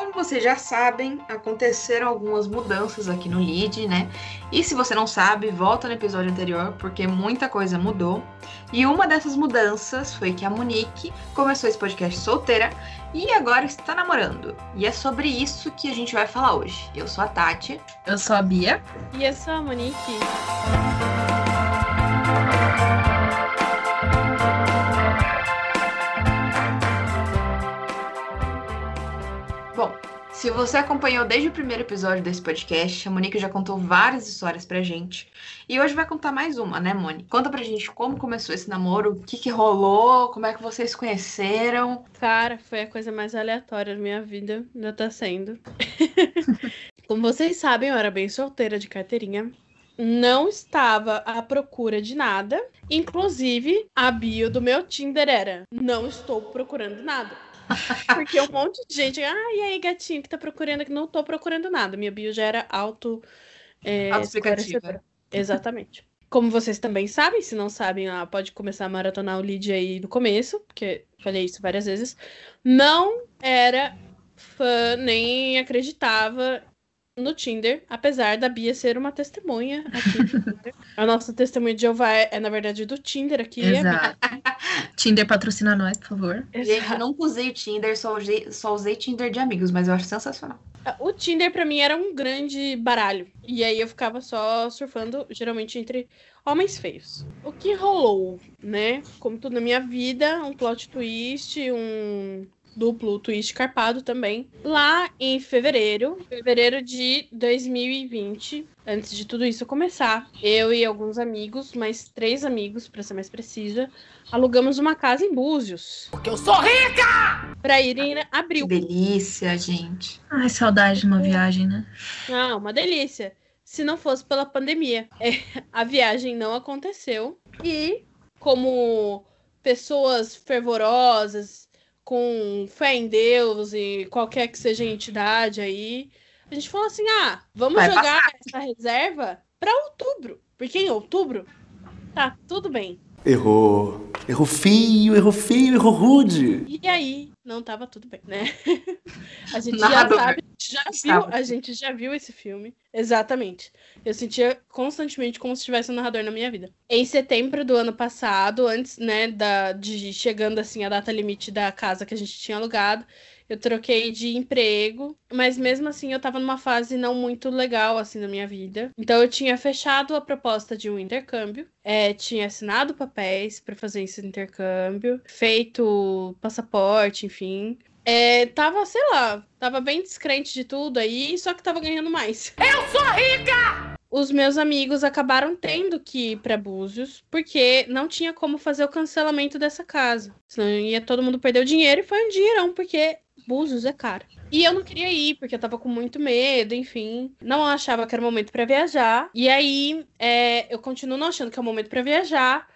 como vocês já sabem, aconteceram algumas mudanças aqui no lead, né? E se você não sabe, volta no episódio anterior, porque muita coisa mudou. E uma dessas mudanças foi que a Monique começou esse podcast solteira e agora está namorando. E é sobre isso que a gente vai falar hoje. Eu sou a Tati. Eu sou a Bia. E eu sou a Monique. Se você acompanhou desde o primeiro episódio desse podcast, a Monique já contou várias histórias pra gente. E hoje vai contar mais uma, né, Moni? Conta pra gente como começou esse namoro, o que, que rolou, como é que vocês conheceram. Cara, foi a coisa mais aleatória da minha vida, ainda tá sendo. como vocês sabem, eu era bem solteira de carteirinha. Não estava à procura de nada. Inclusive, a bio do meu Tinder era: Não estou procurando nada. Porque um monte de gente, ah, e aí, gatinho, que tá procurando aqui? Não tô procurando nada. Minha bio já era auto. É, explicativa Exatamente. Como vocês também sabem, se não sabem, ah, pode começar a maratonar o lead aí do começo, porque falei isso várias vezes. Não era fã, nem acreditava no Tinder, apesar da Bia ser uma testemunha aqui. a nossa testemunha de Jeová é, é, na verdade, do Tinder aqui. Exato. Tinder patrocina nós, por favor. Gente, eu nunca usei Tinder, só usei, só usei Tinder de amigos, mas eu acho sensacional. O Tinder para mim era um grande baralho. E aí eu ficava só surfando, geralmente entre homens feios. O que rolou, né? Como tudo na minha vida, um plot twist, um duplo twist carpado também, lá em fevereiro, fevereiro de 2020, antes de tudo isso começar, eu e alguns amigos, mais três amigos, para ser mais precisa, alugamos uma casa em Búzios. Porque eu sou rica! Pra ir em abril. Que delícia, gente. Ai, saudade de uma viagem, né? Ah, uma delícia. Se não fosse pela pandemia. É, a viagem não aconteceu. E, como pessoas fervorosas com fé em Deus e qualquer que seja a entidade aí, a gente falou assim: ah, vamos Vai jogar passar. essa reserva para outubro, porque em outubro tá tudo bem. Errou. Errou feio, errou feio, errou rude. E aí, não tava tudo bem, né? A gente já sabe, já viu, a gente já viu esse filme. Exatamente. Eu sentia constantemente como se tivesse um narrador na minha vida. Em setembro do ano passado, antes, né, da, de chegando assim a data limite da casa que a gente tinha alugado, eu troquei de emprego, mas mesmo assim eu tava numa fase não muito legal assim na minha vida. Então eu tinha fechado a proposta de um intercâmbio, é, tinha assinado papéis para fazer esse intercâmbio, feito passaporte, enfim. É, tava, sei lá, tava bem descrente de tudo aí, só que tava ganhando mais. Eu sou rica! Os meus amigos acabaram tendo que ir para Búzios, porque não tinha como fazer o cancelamento dessa casa. Senão ia todo mundo perder o dinheiro e foi um dinheirão, porque Búzios é caro. E eu não queria ir, porque eu tava com muito medo, enfim. Não achava que era o momento para viajar. E aí, é, eu continuo não achando que é o momento para viajar.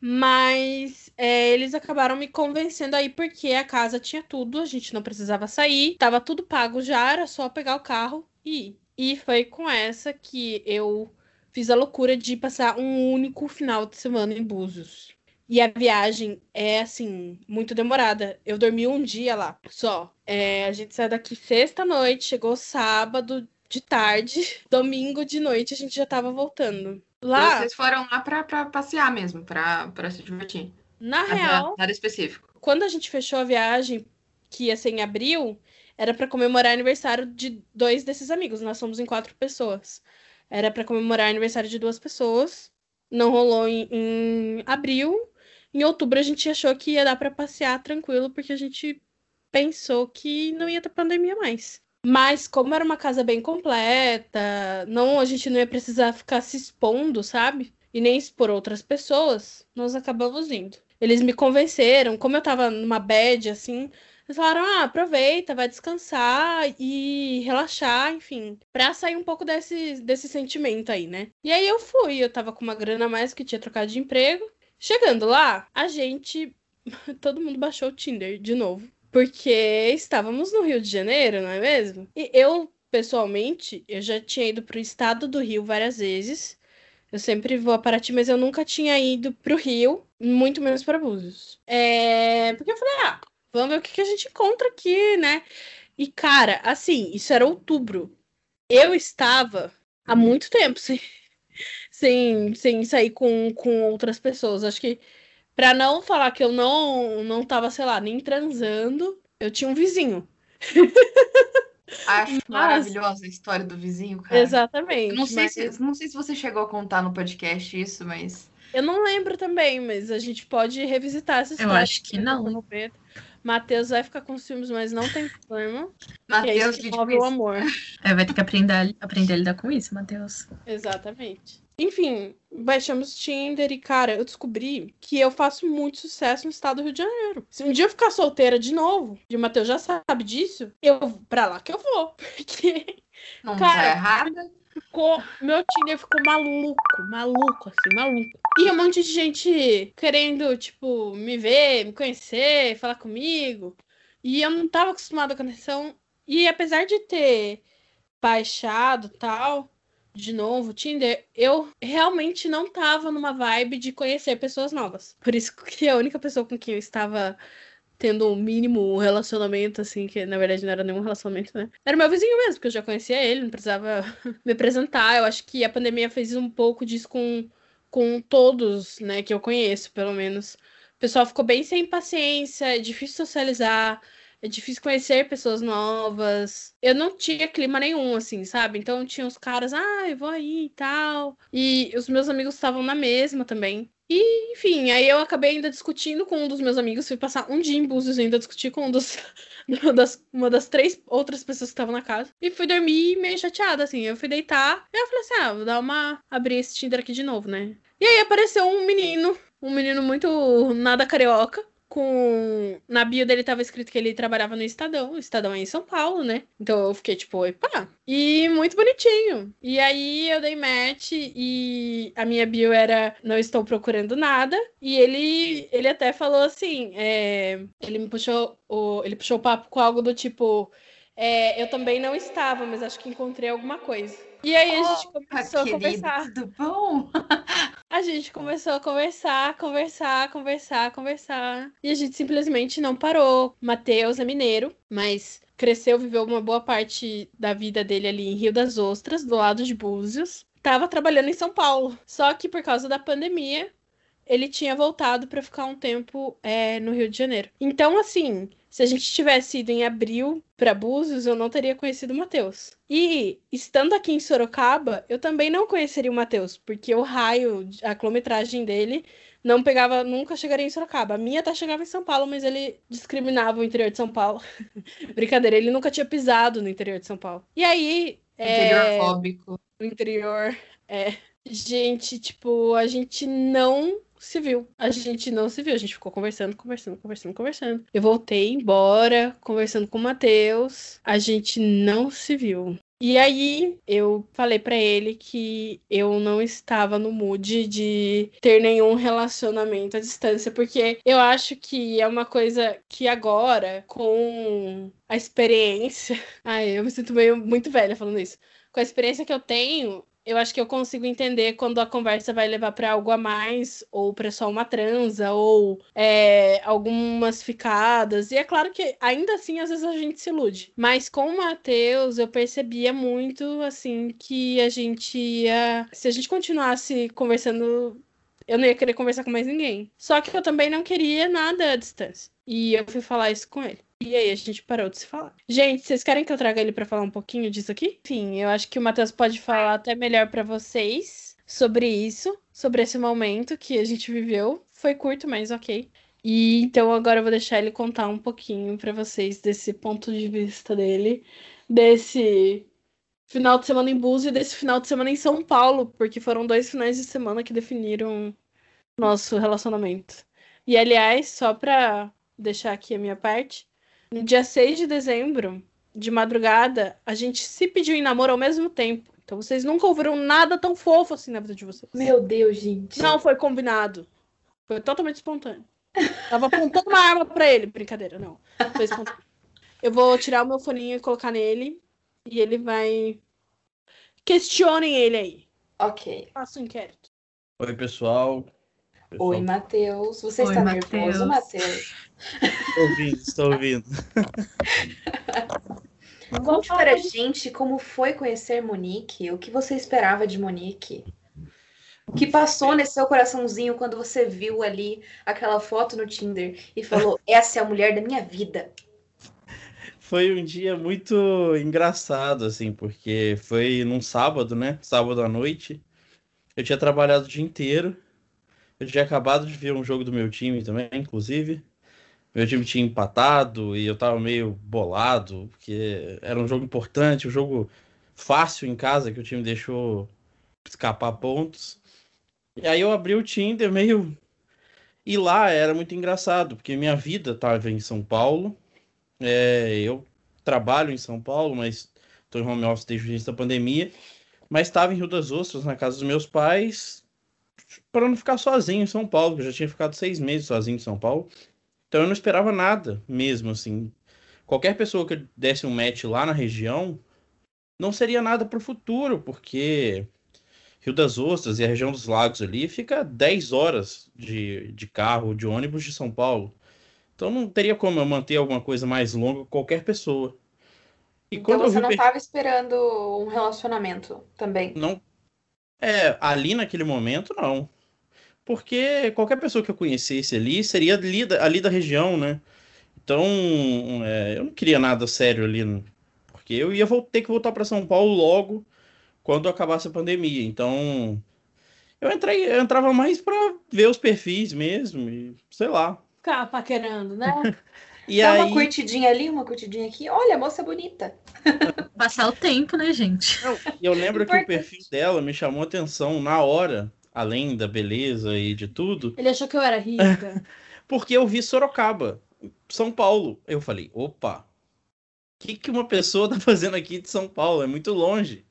Mas é, eles acabaram me convencendo aí porque a casa tinha tudo, a gente não precisava sair, tava tudo pago já, era só pegar o carro e ir. E foi com essa que eu fiz a loucura de passar um único final de semana em Búzios. E a viagem é, assim, muito demorada. Eu dormi um dia lá só. É, a gente saiu daqui sexta-noite, chegou sábado de tarde, domingo de noite a gente já tava voltando. Lá. Vocês foram lá pra, pra passear mesmo, pra, pra se divertir. Na real. Nada específico. Quando a gente fechou a viagem, que ia ser em abril, era para comemorar aniversário de dois desses amigos. Nós somos em quatro pessoas. Era para comemorar aniversário de duas pessoas. Não rolou em, em abril. Em outubro a gente achou que ia dar para passear tranquilo, porque a gente pensou que não ia ter pandemia mais. Mas como era uma casa bem completa, não a gente não ia precisar ficar se expondo, sabe? E nem expor outras pessoas, nós acabamos indo. Eles me convenceram, como eu tava numa bad assim, eles falaram: ah, aproveita, vai descansar e relaxar, enfim, pra sair um pouco desse, desse sentimento aí, né? E aí eu fui, eu tava com uma grana a mais que tinha trocado de emprego. Chegando lá, a gente. Todo mundo baixou o Tinder de novo. Porque estávamos no Rio de Janeiro, não é mesmo? E eu, pessoalmente, eu já tinha ido para o estado do Rio várias vezes. Eu sempre vou a Paraty, mas eu nunca tinha ido para o Rio, muito menos para Búzios. É... Porque eu falei, ah, vamos ver o que, que a gente encontra aqui, né? E, cara, assim, isso era outubro. Eu estava há muito tempo sem, sem, sem sair com, com outras pessoas. Acho que, pra não falar que eu não, não tava, sei lá, nem transando, eu tinha um vizinho. Acho Mas- maravilhosa a história do vizinho, cara. Exatamente. Não sei, mas- se, não sei se você chegou a contar no podcast isso, mas. Eu não lembro também, mas a gente pode revisitar essa história. acho que não. Matheus vai ficar com os filmes, mas não tem problema. é Matheus, que move o amor. É, vai ter que aprender, aprender a lidar com isso, Matheus. Exatamente. Enfim, baixamos Tinder e, cara, eu descobri que eu faço muito sucesso no estado do Rio de Janeiro. Se um dia eu ficar solteira de novo, e o Matheus já sabe disso, eu pra lá que eu vou. Porque não Cara, tá errada. Ficou. Meu Tinder ficou maluco, maluco, assim, maluco. E um monte de gente querendo, tipo, me ver, me conhecer, falar comigo. E eu não tava acostumada com a atenção. E apesar de ter baixado tal, de novo, Tinder, eu realmente não tava numa vibe de conhecer pessoas novas. Por isso que a única pessoa com quem eu estava tendo um mínimo relacionamento, assim, que na verdade não era nenhum relacionamento, né? Era meu vizinho mesmo, porque eu já conhecia ele, não precisava me apresentar. Eu acho que a pandemia fez um pouco disso com, com todos, né, que eu conheço, pelo menos. O pessoal ficou bem sem paciência, é difícil socializar, é difícil conhecer pessoas novas. Eu não tinha clima nenhum, assim, sabe? Então tinha os caras, ah, eu vou aí e tal. E os meus amigos estavam na mesma também. E, enfim, aí eu acabei ainda discutindo com um dos meus amigos, fui passar um dia em Búzios ainda discuti com um dos, das, uma das três outras pessoas que estavam na casa. E fui dormir meio chateada, assim. Eu fui deitar e eu falei assim, ah, vou dar uma... abrir esse Tinder aqui de novo, né? E aí apareceu um menino, um menino muito nada carioca, com. Na bio dele tava escrito que ele trabalhava no Estadão. O Estadão é em São Paulo, né? Então eu fiquei tipo, opa! E muito bonitinho. E aí eu dei match e a minha bio era não estou procurando nada. E ele, ele até falou assim: é, ele me puxou o. Ele puxou o papo com algo do tipo. é, eu também não estava, mas acho que encontrei alguma coisa. E aí a gente começou a conversar. tudo bom? A gente começou a conversar, conversar, conversar, conversar. E a gente simplesmente não parou. Matheus é mineiro, mas cresceu, viveu uma boa parte da vida dele ali em Rio das Ostras, do lado de Búzios. Tava trabalhando em São Paulo. Só que por causa da pandemia, ele tinha voltado para ficar um tempo é, no Rio de Janeiro. Então, assim, se a gente tivesse ido em abril para Búzios, eu não teria conhecido o Matheus. E estando aqui em Sorocaba, eu também não conheceria o Matheus, porque o raio, a quilometragem dele não pegava, nunca chegaria em Sorocaba. A minha até chegava em São Paulo, mas ele discriminava o interior de São Paulo. Brincadeira, ele nunca tinha pisado no interior de São Paulo. E aí, é, Interior fóbico. no interior. É. Gente, tipo, a gente não se viu. A gente não se viu. A gente ficou conversando, conversando, conversando, conversando. Eu voltei embora, conversando com o Matheus. A gente não se viu. E aí eu falei pra ele que eu não estava no mood de ter nenhum relacionamento à distância, porque eu acho que é uma coisa que agora, com a experiência. Ai, eu me sinto meio muito velha falando isso. Com a experiência que eu tenho, eu acho que eu consigo entender quando a conversa vai levar para algo a mais, ou para só uma transa, ou é, algumas ficadas. E é claro que ainda assim, às vezes a gente se ilude. Mas com o Matheus, eu percebia muito assim que a gente ia. Se a gente continuasse conversando. Eu não ia querer conversar com mais ninguém. Só que eu também não queria nada à distância. E eu fui falar isso com ele. E aí a gente parou de se falar. Gente, vocês querem que eu traga ele pra falar um pouquinho disso aqui? Enfim, eu acho que o Matheus pode falar até melhor pra vocês sobre isso, sobre esse momento que a gente viveu. Foi curto, mas ok. E então agora eu vou deixar ele contar um pouquinho pra vocês desse ponto de vista dele, desse final de semana em Búzios e desse final de semana em São Paulo, porque foram dois finais de semana que definiram nosso relacionamento. E aliás, só pra deixar aqui a minha parte, no dia 6 de dezembro, de madrugada, a gente se pediu em namoro ao mesmo tempo. Então vocês nunca ouviram nada tão fofo assim na vida de vocês. Meu Deus, gente. Não foi combinado. Foi totalmente espontâneo. Tava apontando uma arma pra ele. Brincadeira, não. Foi espontâneo. Eu vou tirar o meu foninho e colocar nele. E ele vai. Questionem ele aí. Ok. Faça um inquérito. Oi, pessoal. Oi, Matheus. Você Oi, está Matheus. nervoso, Matheus? Estou ouvindo, estou ouvindo. Conte para a gente como foi conhecer Monique, o que você esperava de Monique. O que passou nesse seu coraçãozinho quando você viu ali aquela foto no Tinder e falou: Essa é a mulher da minha vida? Foi um dia muito engraçado, assim, porque foi num sábado, né? Sábado à noite. Eu tinha trabalhado o dia inteiro. Eu tinha acabado de ver um jogo do meu time também, inclusive. Meu time tinha empatado e eu tava meio bolado, porque era um jogo importante, um jogo fácil em casa que o time deixou escapar pontos. E aí eu abri o Tinder meio. E lá era muito engraçado, porque minha vida estava em São Paulo. É, eu trabalho em São Paulo, mas estou em home office desde o início da pandemia. Mas estava em Rio das Ostras, na casa dos meus pais, para não ficar sozinho em São Paulo, eu já tinha ficado seis meses sozinho em São Paulo. Então eu não esperava nada mesmo, assim. Qualquer pessoa que desse um match lá na região não seria nada para o futuro, porque Rio das Ostras e a região dos lagos ali fica 10 horas de, de carro, de ônibus de São Paulo. Então não teria como eu manter alguma coisa mais longa com qualquer pessoa. E então você não estava esperando um relacionamento também? Não. É, ali naquele momento, não. Porque qualquer pessoa que eu conhecesse ali seria ali da, ali da região, né? Então, é, eu não queria nada sério ali, porque eu ia ter que voltar para São Paulo logo quando acabasse a pandemia. Então, eu entrei, eu entrava mais para ver os perfis mesmo, e sei lá. Ficar paquerando, né? e Dá aí... uma curtidinha ali, uma curtidinha aqui. Olha, moça bonita. Passar o tempo, né, gente? Não, eu lembro que o perfil dela me chamou atenção na hora, além da beleza e de tudo. Ele achou que eu era rica. porque eu vi Sorocaba, São Paulo. Eu falei, opa, o que, que uma pessoa tá fazendo aqui de São Paulo? É muito longe.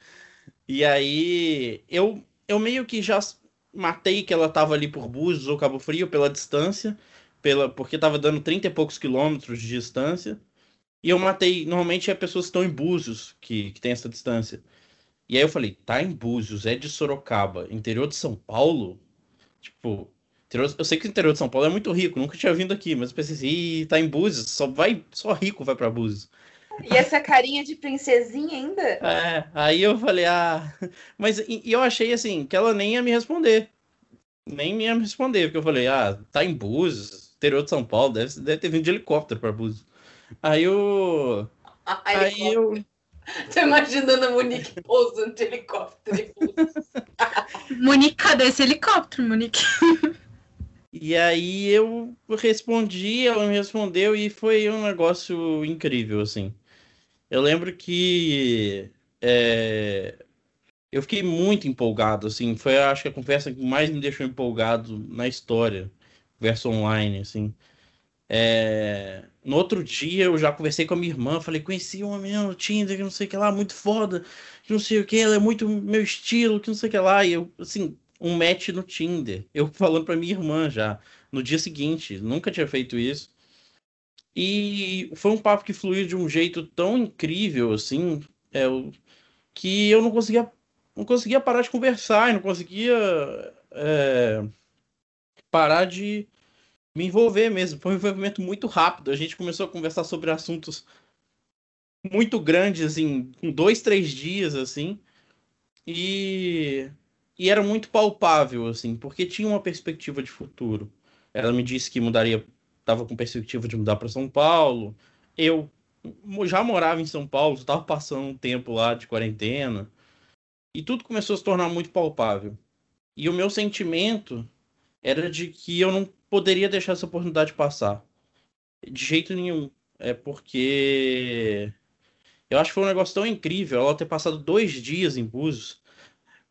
E aí eu, eu meio que já matei que ela tava ali por Búzios ou Cabo Frio pela distância, pela, porque tava dando 30 e poucos quilômetros de distância. E eu matei, normalmente é pessoas que estão em Búzios que, que tem essa distância. E aí eu falei, tá em Búzios, é de Sorocaba, interior de São Paulo? Tipo, interior, eu sei que o interior de São Paulo é muito rico, nunca tinha vindo aqui, mas eu pensei assim, tá em Búzios, só vai, só rico vai para Búzios. E essa carinha de princesinha ainda? É, aí eu falei, ah. Mas e, eu achei assim, que ela nem ia me responder. Nem ia me responder, porque eu falei, ah, tá em Búzios, interior de São Paulo, deve, deve ter vindo de helicóptero pra Búzios. Aí eu. Ah, aí eu. Tô imaginando a Monique pousando de helicóptero. Monique, cadê esse helicóptero, Monique? E aí eu respondi, ela me respondeu e foi um negócio incrível, assim. Eu lembro que é, eu fiquei muito empolgado, assim, foi acho que a conversa que mais me deixou empolgado na história, conversa online, assim. É, no outro dia eu já conversei com a minha irmã, falei, conheci uma menina no Tinder, que não sei o que lá, muito foda, que não sei o que, ela é muito meu estilo, que não sei o que lá, e eu, assim, um match no Tinder, eu falando pra minha irmã já, no dia seguinte, nunca tinha feito isso. E foi um papo que fluiu de um jeito tão incrível, assim, é, que eu não conseguia, não conseguia parar de conversar, não conseguia é, parar de me envolver mesmo. Foi um envolvimento muito rápido. A gente começou a conversar sobre assuntos muito grandes, em dois, três dias, assim. E, e era muito palpável, assim, porque tinha uma perspectiva de futuro. Ela me disse que mudaria estava com perspectiva de mudar para São Paulo. Eu já morava em São Paulo, estava passando um tempo lá de quarentena. E tudo começou a se tornar muito palpável. E o meu sentimento era de que eu não poderia deixar essa oportunidade passar. De jeito nenhum. É porque eu acho que foi um negócio tão incrível ela ter passado dois dias em Búzios,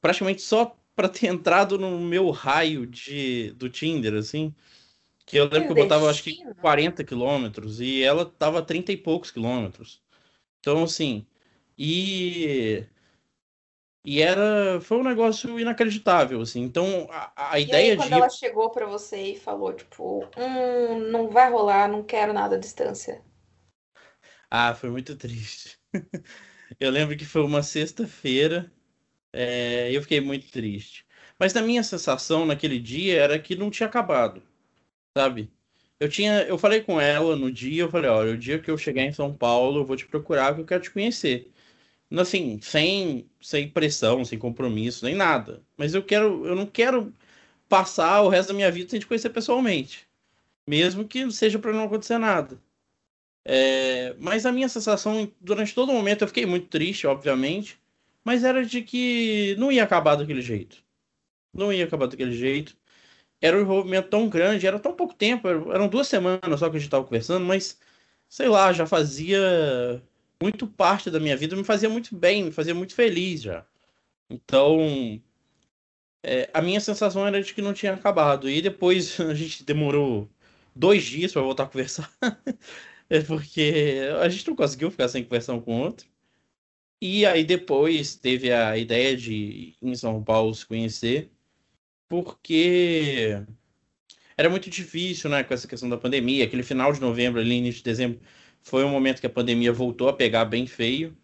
praticamente só para ter entrado no meu raio de, do Tinder, assim. Que eu lembro que eu botava, acho que 40 quilômetros e ela tava 30 e poucos quilômetros. Então, assim, e. E era. Foi um negócio inacreditável, assim. Então, a, a ideia aí, quando de. ela chegou para você e falou, tipo, hum, não vai rolar, não quero nada à distância. Ah, foi muito triste. eu lembro que foi uma sexta-feira. É, eu fiquei muito triste. Mas na minha sensação naquele dia era que não tinha acabado sabe? eu tinha, eu falei com ela no dia, eu falei, olha, o dia que eu chegar em São Paulo, eu vou te procurar porque eu quero te conhecer. Assim, sem, sem pressão, sem compromisso, nem nada. Mas eu quero, eu não quero passar o resto da minha vida sem te conhecer pessoalmente. Mesmo que seja para não acontecer nada. É, mas a minha sensação, durante todo o momento, eu fiquei muito triste, obviamente, mas era de que não ia acabar daquele jeito. Não ia acabar daquele jeito. Era um envolvimento tão grande, era tão pouco tempo, eram duas semanas só que a gente estava conversando, mas sei lá, já fazia muito parte da minha vida, me fazia muito bem, me fazia muito feliz já. Então, é, a minha sensação era de que não tinha acabado. E depois a gente demorou dois dias para voltar a conversar. é porque a gente não conseguiu ficar sem conversar um com o outro. E aí depois teve a ideia de em São Paulo se conhecer, porque era muito difícil, né, com essa questão da pandemia. Aquele final de novembro, ali, início de dezembro, foi um momento que a pandemia voltou a pegar bem feio.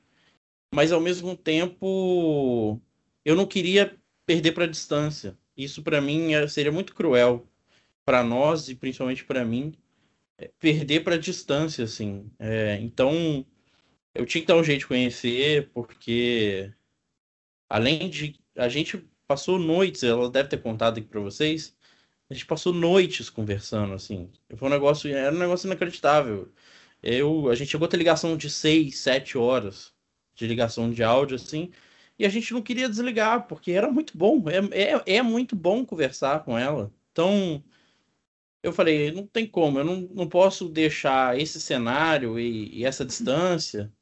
Mas ao mesmo tempo, eu não queria perder para a distância. Isso para mim é, seria muito cruel para nós e principalmente para mim é, perder para a distância, assim. É, então eu tinha que dar um jeito de conhecer, porque além de. A gente passou noites, ela deve ter contado aqui para vocês. A gente passou noites conversando, assim. Foi um negócio, era um negócio inacreditável. Eu, a gente chegou a ter ligação de seis, sete horas de ligação de áudio, assim, e a gente não queria desligar, porque era muito bom. É, é, é muito bom conversar com ela. Então, eu falei, não tem como, eu não, não posso deixar esse cenário e, e essa distância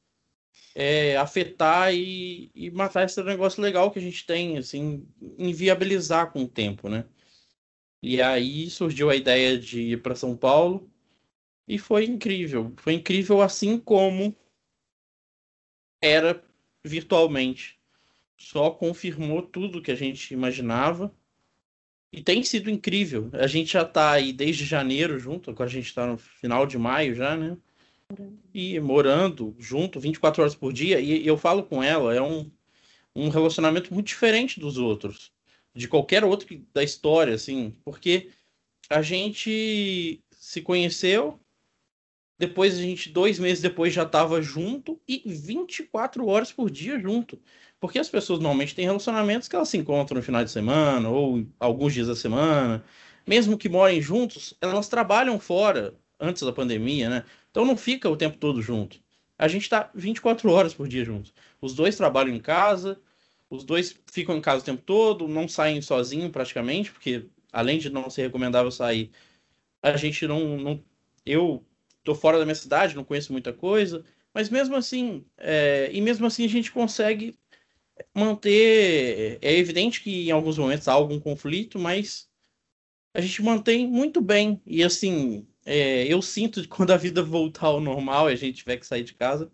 é, afetar e, e, matar esse negócio legal que a gente tem, assim, inviabilizar com o tempo, né? E aí surgiu a ideia de ir para São Paulo e foi incrível. Foi incrível assim como era virtualmente. Só confirmou tudo que a gente imaginava. E tem sido incrível. A gente já está aí desde janeiro junto, agora a gente está no final de maio já, né? e morando junto 24 horas por dia, e, eu falo com ela, é um, um relacionamento muito diferente dos outros, de qualquer outro da história, assim, porque a gente se conheceu, depois a gente, dois meses depois, já estava junto e 24 horas por dia junto. Porque as pessoas normalmente têm relacionamentos que elas se encontram no final de semana ou alguns dias da semana. Mesmo que morem juntos, elas trabalham fora antes da pandemia, né? Então não fica o tempo todo junto. A gente está 24 horas por dia juntos. Os dois trabalham em casa, os dois ficam em casa o tempo todo, não saem sozinhos praticamente, porque além de não ser recomendável sair, a gente não. não eu tô fora da minha cidade, não conheço muita coisa, mas mesmo assim, é, e mesmo assim a gente consegue manter. É evidente que em alguns momentos há algum conflito, mas a gente mantém muito bem. E assim, é, eu sinto que quando a vida voltar ao normal e a gente tiver que sair de casa,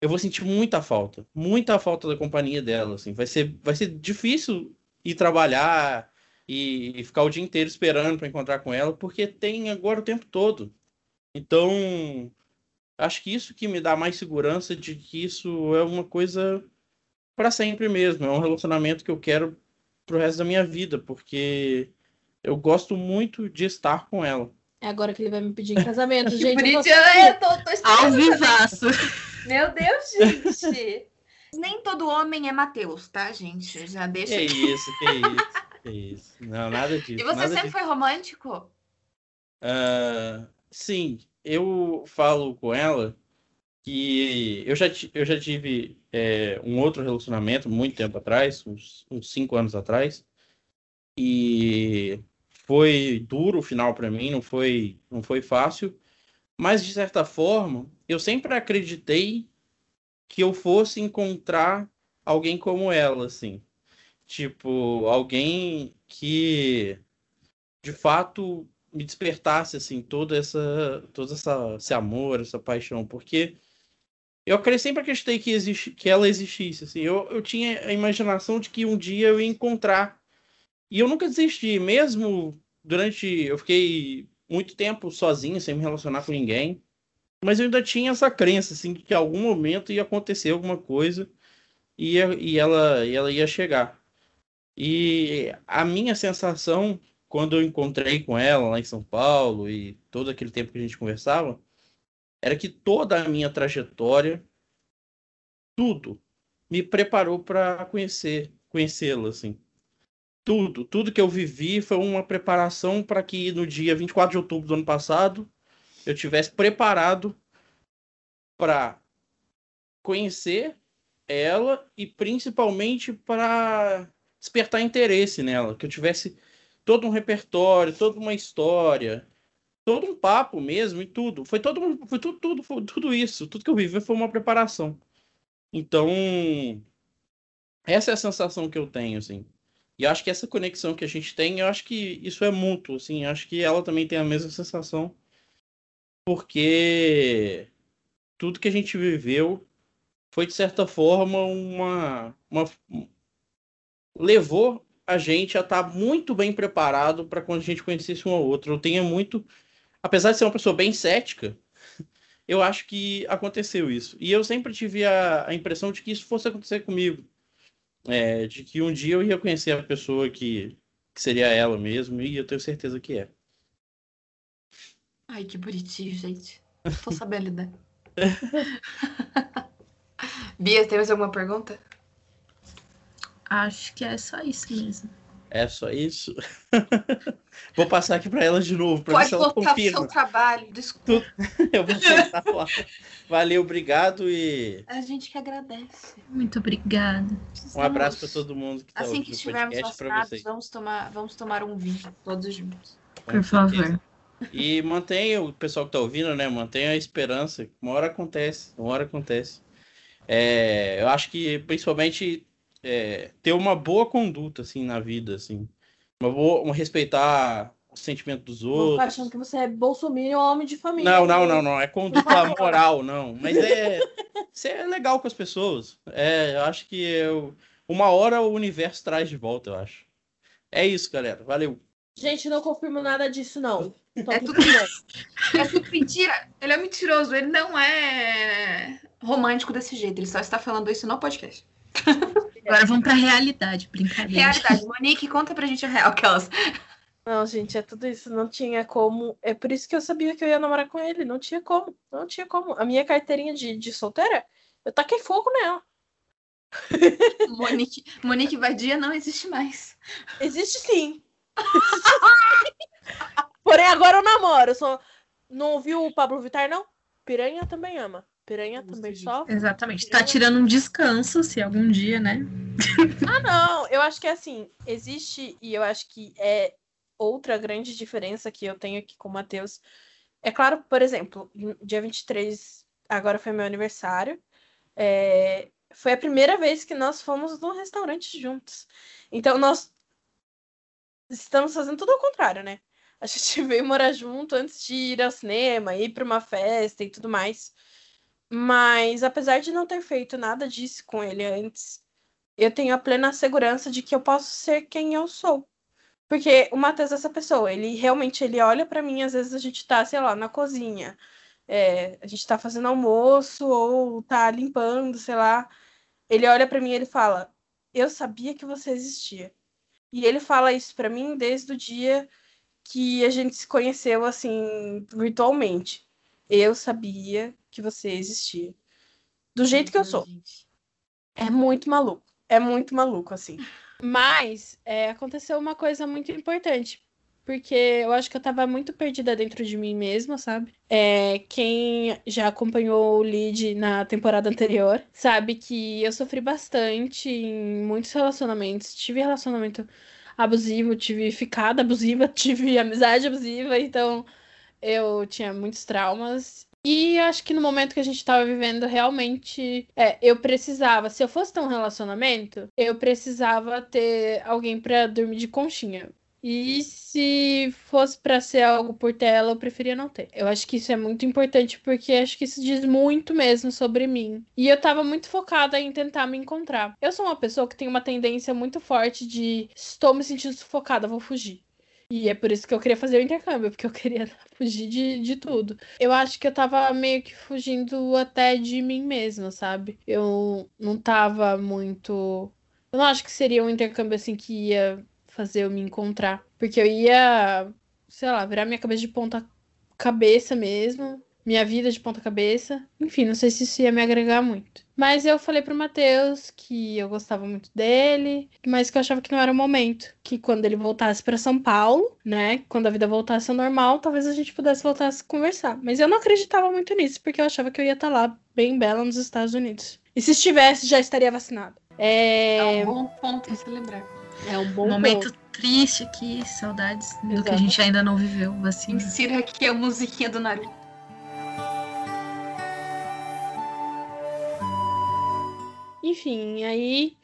eu vou sentir muita falta, muita falta da companhia dela, assim. Vai ser, vai ser difícil ir trabalhar e, e ficar o dia inteiro esperando para encontrar com ela, porque tem agora o tempo todo. Então, acho que isso que me dá mais segurança de que isso é uma coisa para sempre mesmo, é um relacionamento que eu quero pro resto da minha vida, porque eu gosto muito de estar com ela. É agora que ele vai me pedir em casamento, gente. Por eu tô- eu tô, tô Ao esperando vivaço. Meu Deus, gente. Nem todo homem é Mateus, tá, gente? Já deixa. Que isso, que isso, que isso. Não, nada disso. E você nada sempre disso. foi romântico? Ah, sim, eu falo com ela que eu já, eu já tive é, um outro relacionamento muito tempo atrás, uns, uns cinco anos atrás, e foi duro o final para mim, não foi, não foi fácil, mas de certa forma eu sempre acreditei que eu fosse encontrar alguém como ela, assim, tipo alguém que de fato me despertasse assim toda essa todo essa esse amor essa paixão porque eu sempre acreditei que existe que ela existisse assim. Eu, eu tinha a imaginação de que um dia eu ia encontrar. E eu nunca desisti mesmo durante eu fiquei muito tempo sozinho sem me relacionar com ninguém mas eu ainda tinha essa crença assim de que em algum momento ia acontecer alguma coisa e, e ela e ela ia chegar. E a minha sensação quando eu encontrei com ela lá em São Paulo e todo aquele tempo que a gente conversava, era que toda a minha trajetória, tudo, me preparou para conhecer, conhecê-la, assim. Tudo, tudo que eu vivi foi uma preparação para que no dia 24 de outubro do ano passado eu tivesse preparado para conhecer ela e principalmente para despertar interesse nela, que eu tivesse todo um repertório, toda uma história, todo um papo mesmo e tudo. Foi todo foi tudo, tudo, foi tudo isso, tudo que eu vivi foi uma preparação. Então, essa é a sensação que eu tenho, assim. E acho que essa conexão que a gente tem, eu acho que isso é mútuo, assim. Acho que ela também tem a mesma sensação, porque tudo que a gente viveu foi de certa forma uma, uma levou a gente a estar tá muito bem preparado para quando a gente conhecesse um ao outro. Eu tenho muito, apesar de ser uma pessoa bem cética, eu acho que aconteceu isso. E eu sempre tive a, a impressão de que isso fosse acontecer comigo. É, de que um dia eu ia conhecer a pessoa que, que seria ela mesmo, e eu tenho certeza que é. Ai, que bonitinho, gente. Tô sabendo lidar. Bia, tem mais alguma pergunta? Acho que é só isso mesmo. É só isso? vou passar aqui para ela de novo, para ver se ela voltar confirma. seu trabalho, desculpa. Eu vou tentar falar. Valeu, obrigado e A gente que agradece. Muito obrigada. um abraço para todo mundo que está Assim ouvindo que estivermos podcast vacinados, vamos tomar, vamos tomar um vinho, todos juntos. Com Por favor. E mantenha o pessoal que está ouvindo, né? Mantenha a esperança. Uma hora acontece, uma hora acontece. É, eu acho que principalmente é, ter uma boa conduta assim na vida, assim, uma boa, um respeitar o sentimento dos Vou ficar outros. achando que você é bolsominion homem de família. Não, não, não, não. É conduta moral, não. Mas é ser legal com as pessoas. É, eu acho que eu, uma hora o universo traz de volta, eu acho. É isso, galera. Valeu. Gente, não confirmo nada disso, não. Tô É tudo- É tudo mentira. Ele é mentiroso. Ele não é romântico desse jeito. Ele só está falando isso no podcast. Agora vamos pra realidade, brincadeira. Realidade. Monique, conta pra gente a real. Aquelas. Não, gente, é tudo isso. Não tinha como. É por isso que eu sabia que eu ia namorar com ele. Não tinha como. Não tinha como. A minha carteirinha de, de solteira, eu taquei fogo nela. Monique, Monique Vadia não existe mais. Existe sim. Porém, agora eu namoro. Eu sou... Não ouviu o Pablo Vittar, não? Piranha também ama. Piranha também só. Exatamente. Tá tirando um descanso, se algum dia, né? Ah, não. Eu acho que é assim. Existe, e eu acho que é outra grande diferença que eu tenho aqui com o Matheus. É claro, por exemplo, dia 23, agora foi meu aniversário. é, foi a primeira vez que nós fomos num restaurante juntos. Então, nós estamos fazendo tudo ao contrário, né? A gente veio morar junto antes de ir ao cinema, ir para uma festa e tudo mais. Mas, apesar de não ter feito nada disso com ele antes, eu tenho a plena segurança de que eu posso ser quem eu sou. Porque o Matheus é essa pessoa, ele realmente ele olha pra mim, às vezes a gente tá, sei lá, na cozinha, é, a gente tá fazendo almoço ou tá limpando, sei lá. Ele olha pra mim e ele fala: "Eu sabia que você existia". E ele fala isso pra mim desde o dia que a gente se conheceu assim virtualmente. Eu sabia que você existia. Do jeito que eu sou. É muito maluco. É muito maluco, assim. Mas é, aconteceu uma coisa muito importante. Porque eu acho que eu tava muito perdida dentro de mim mesma, sabe? É, quem já acompanhou o lead na temporada anterior sabe que eu sofri bastante em muitos relacionamentos. Tive relacionamento abusivo, tive ficada abusiva, tive amizade abusiva, então eu tinha muitos traumas. E acho que no momento que a gente tava vivendo, realmente, é, eu precisava, se eu fosse ter um relacionamento, eu precisava ter alguém pra dormir de conchinha. E se fosse pra ser algo por tela, eu preferia não ter. Eu acho que isso é muito importante porque acho que isso diz muito mesmo sobre mim. E eu tava muito focada em tentar me encontrar. Eu sou uma pessoa que tem uma tendência muito forte de estou me sentindo sufocada, vou fugir. E é por isso que eu queria fazer o intercâmbio, porque eu queria fugir de, de tudo. Eu acho que eu tava meio que fugindo até de mim mesma, sabe? Eu não tava muito. Eu não acho que seria um intercâmbio assim que ia fazer eu me encontrar. Porque eu ia, sei lá, virar minha cabeça de ponta cabeça mesmo. Minha vida de ponta cabeça. Enfim, não sei se isso ia me agregar muito. Mas eu falei pro Matheus que eu gostava muito dele, mas que eu achava que não era o momento. Que quando ele voltasse para São Paulo, né? Quando a vida voltasse ao normal, talvez a gente pudesse voltar a se conversar. Mas eu não acreditava muito nisso, porque eu achava que eu ia estar lá, bem bela, nos Estados Unidos. E se estivesse, já estaria vacinada. É, É um bom ponto a celebrar. é um bom Momento ponto. triste aqui, saudades do que a Exato. gente ainda não viveu, vacina. Insira aqui a musiquinha do Naruto. Enfim, aí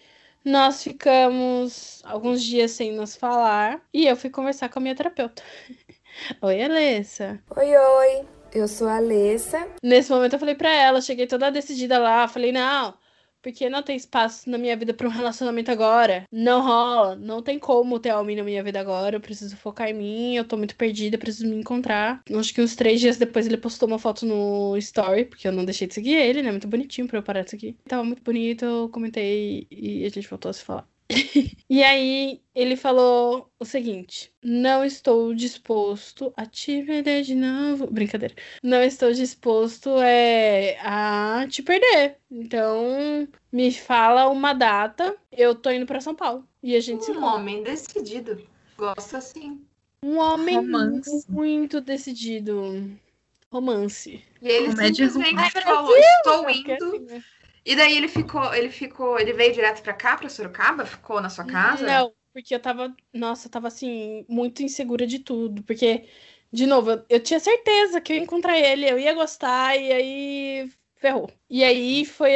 nós ficamos alguns dias sem nos falar e eu fui conversar com a minha terapeuta. Oi, Alessa. Oi, oi, eu sou a Alessa. Nesse momento eu falei pra ela, cheguei toda decidida lá, falei, não, porque não tem espaço na minha vida pra um relacionamento agora. Não rola, não tem como ter homem na minha vida agora, eu preciso focar em mim, eu tô muito perdida, eu preciso me encontrar. Acho que uns três dias depois ele postou uma foto no story, porque eu não deixei de seguir ele, né? Muito bonitinho pra eu parar de seguir. Tava muito bonito, eu comentei e a gente voltou a se falar. E aí ele falou o seguinte: não estou disposto a te perder de novo. Brincadeira. Não estou disposto é, a te perder. Então, me fala uma data. Eu tô indo pra São Paulo. E a gente se Um encontra. homem decidido. Gosta assim. Um homem Romance. muito decidido. Romance. E ele Comédia simplesmente romântica. falou, estou Porque, indo. E daí ele ficou, ele ficou, ele veio direto pra cá, pra Sorocaba? Ficou na sua casa? Não, porque eu tava, nossa, eu tava assim, muito insegura de tudo. Porque, de novo, eu, eu tinha certeza que eu ia encontrar ele, eu ia gostar, e aí ferrou. E aí foi,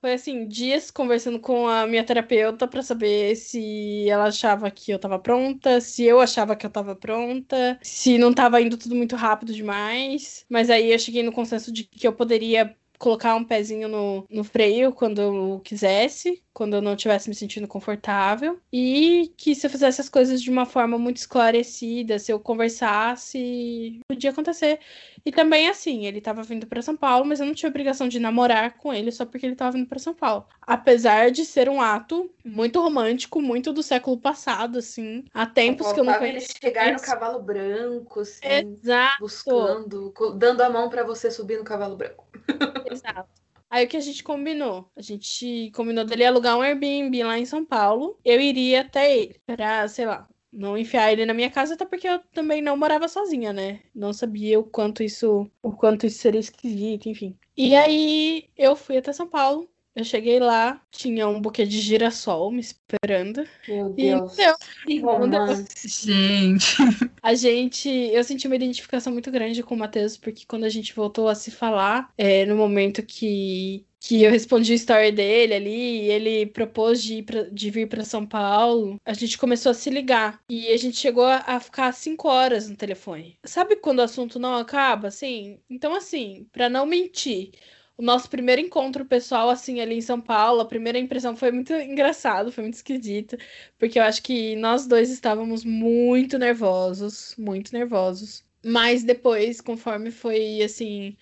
foi assim, dias conversando com a minha terapeuta pra saber se ela achava que eu tava pronta, se eu achava que eu tava pronta, se não tava indo tudo muito rápido demais. Mas aí eu cheguei no consenso de que eu poderia colocar um pezinho no, no freio quando eu quisesse, quando eu não estivesse me sentindo confortável, e que se eu fizesse as coisas de uma forma muito esclarecida, se eu conversasse, podia acontecer. E também assim, ele tava vindo para São Paulo, mas eu não tinha obrigação de namorar com ele só porque ele tava vindo para São Paulo. Apesar de ser um ato muito romântico, muito do século passado, assim, há tempos que eu não Faltava ele chegar no cavalo branco, assim, Exato. buscando, dando a mão pra você subir no cavalo branco. Exato. Aí o que a gente combinou? A gente combinou dele alugar um Airbnb lá em São Paulo. Eu iria até ele pra, sei lá, não enfiar ele na minha casa, até porque eu também não morava sozinha, né? Não sabia o quanto isso, o quanto isso seria esquisito, enfim. E aí eu fui até São Paulo. Eu cheguei lá, tinha um buquê de girassol me esperando. Meu E Deus. deu. Que Não deu. romance. Gente, A gente, eu senti uma identificação muito grande com o Matheus, porque quando a gente voltou a se falar, é, no momento que, que eu respondi o story dele ali, e ele propôs de, ir pra- de vir para São Paulo, a gente começou a se ligar. E a gente chegou a, a ficar cinco horas no telefone. Sabe quando o assunto não acaba, assim? Então, assim, para não mentir. O nosso primeiro encontro pessoal, assim, ali em São Paulo, a primeira impressão foi muito engraçado, foi muito esquisito. Porque eu acho que nós dois estávamos muito nervosos, muito nervosos. Mas depois, conforme foi assim,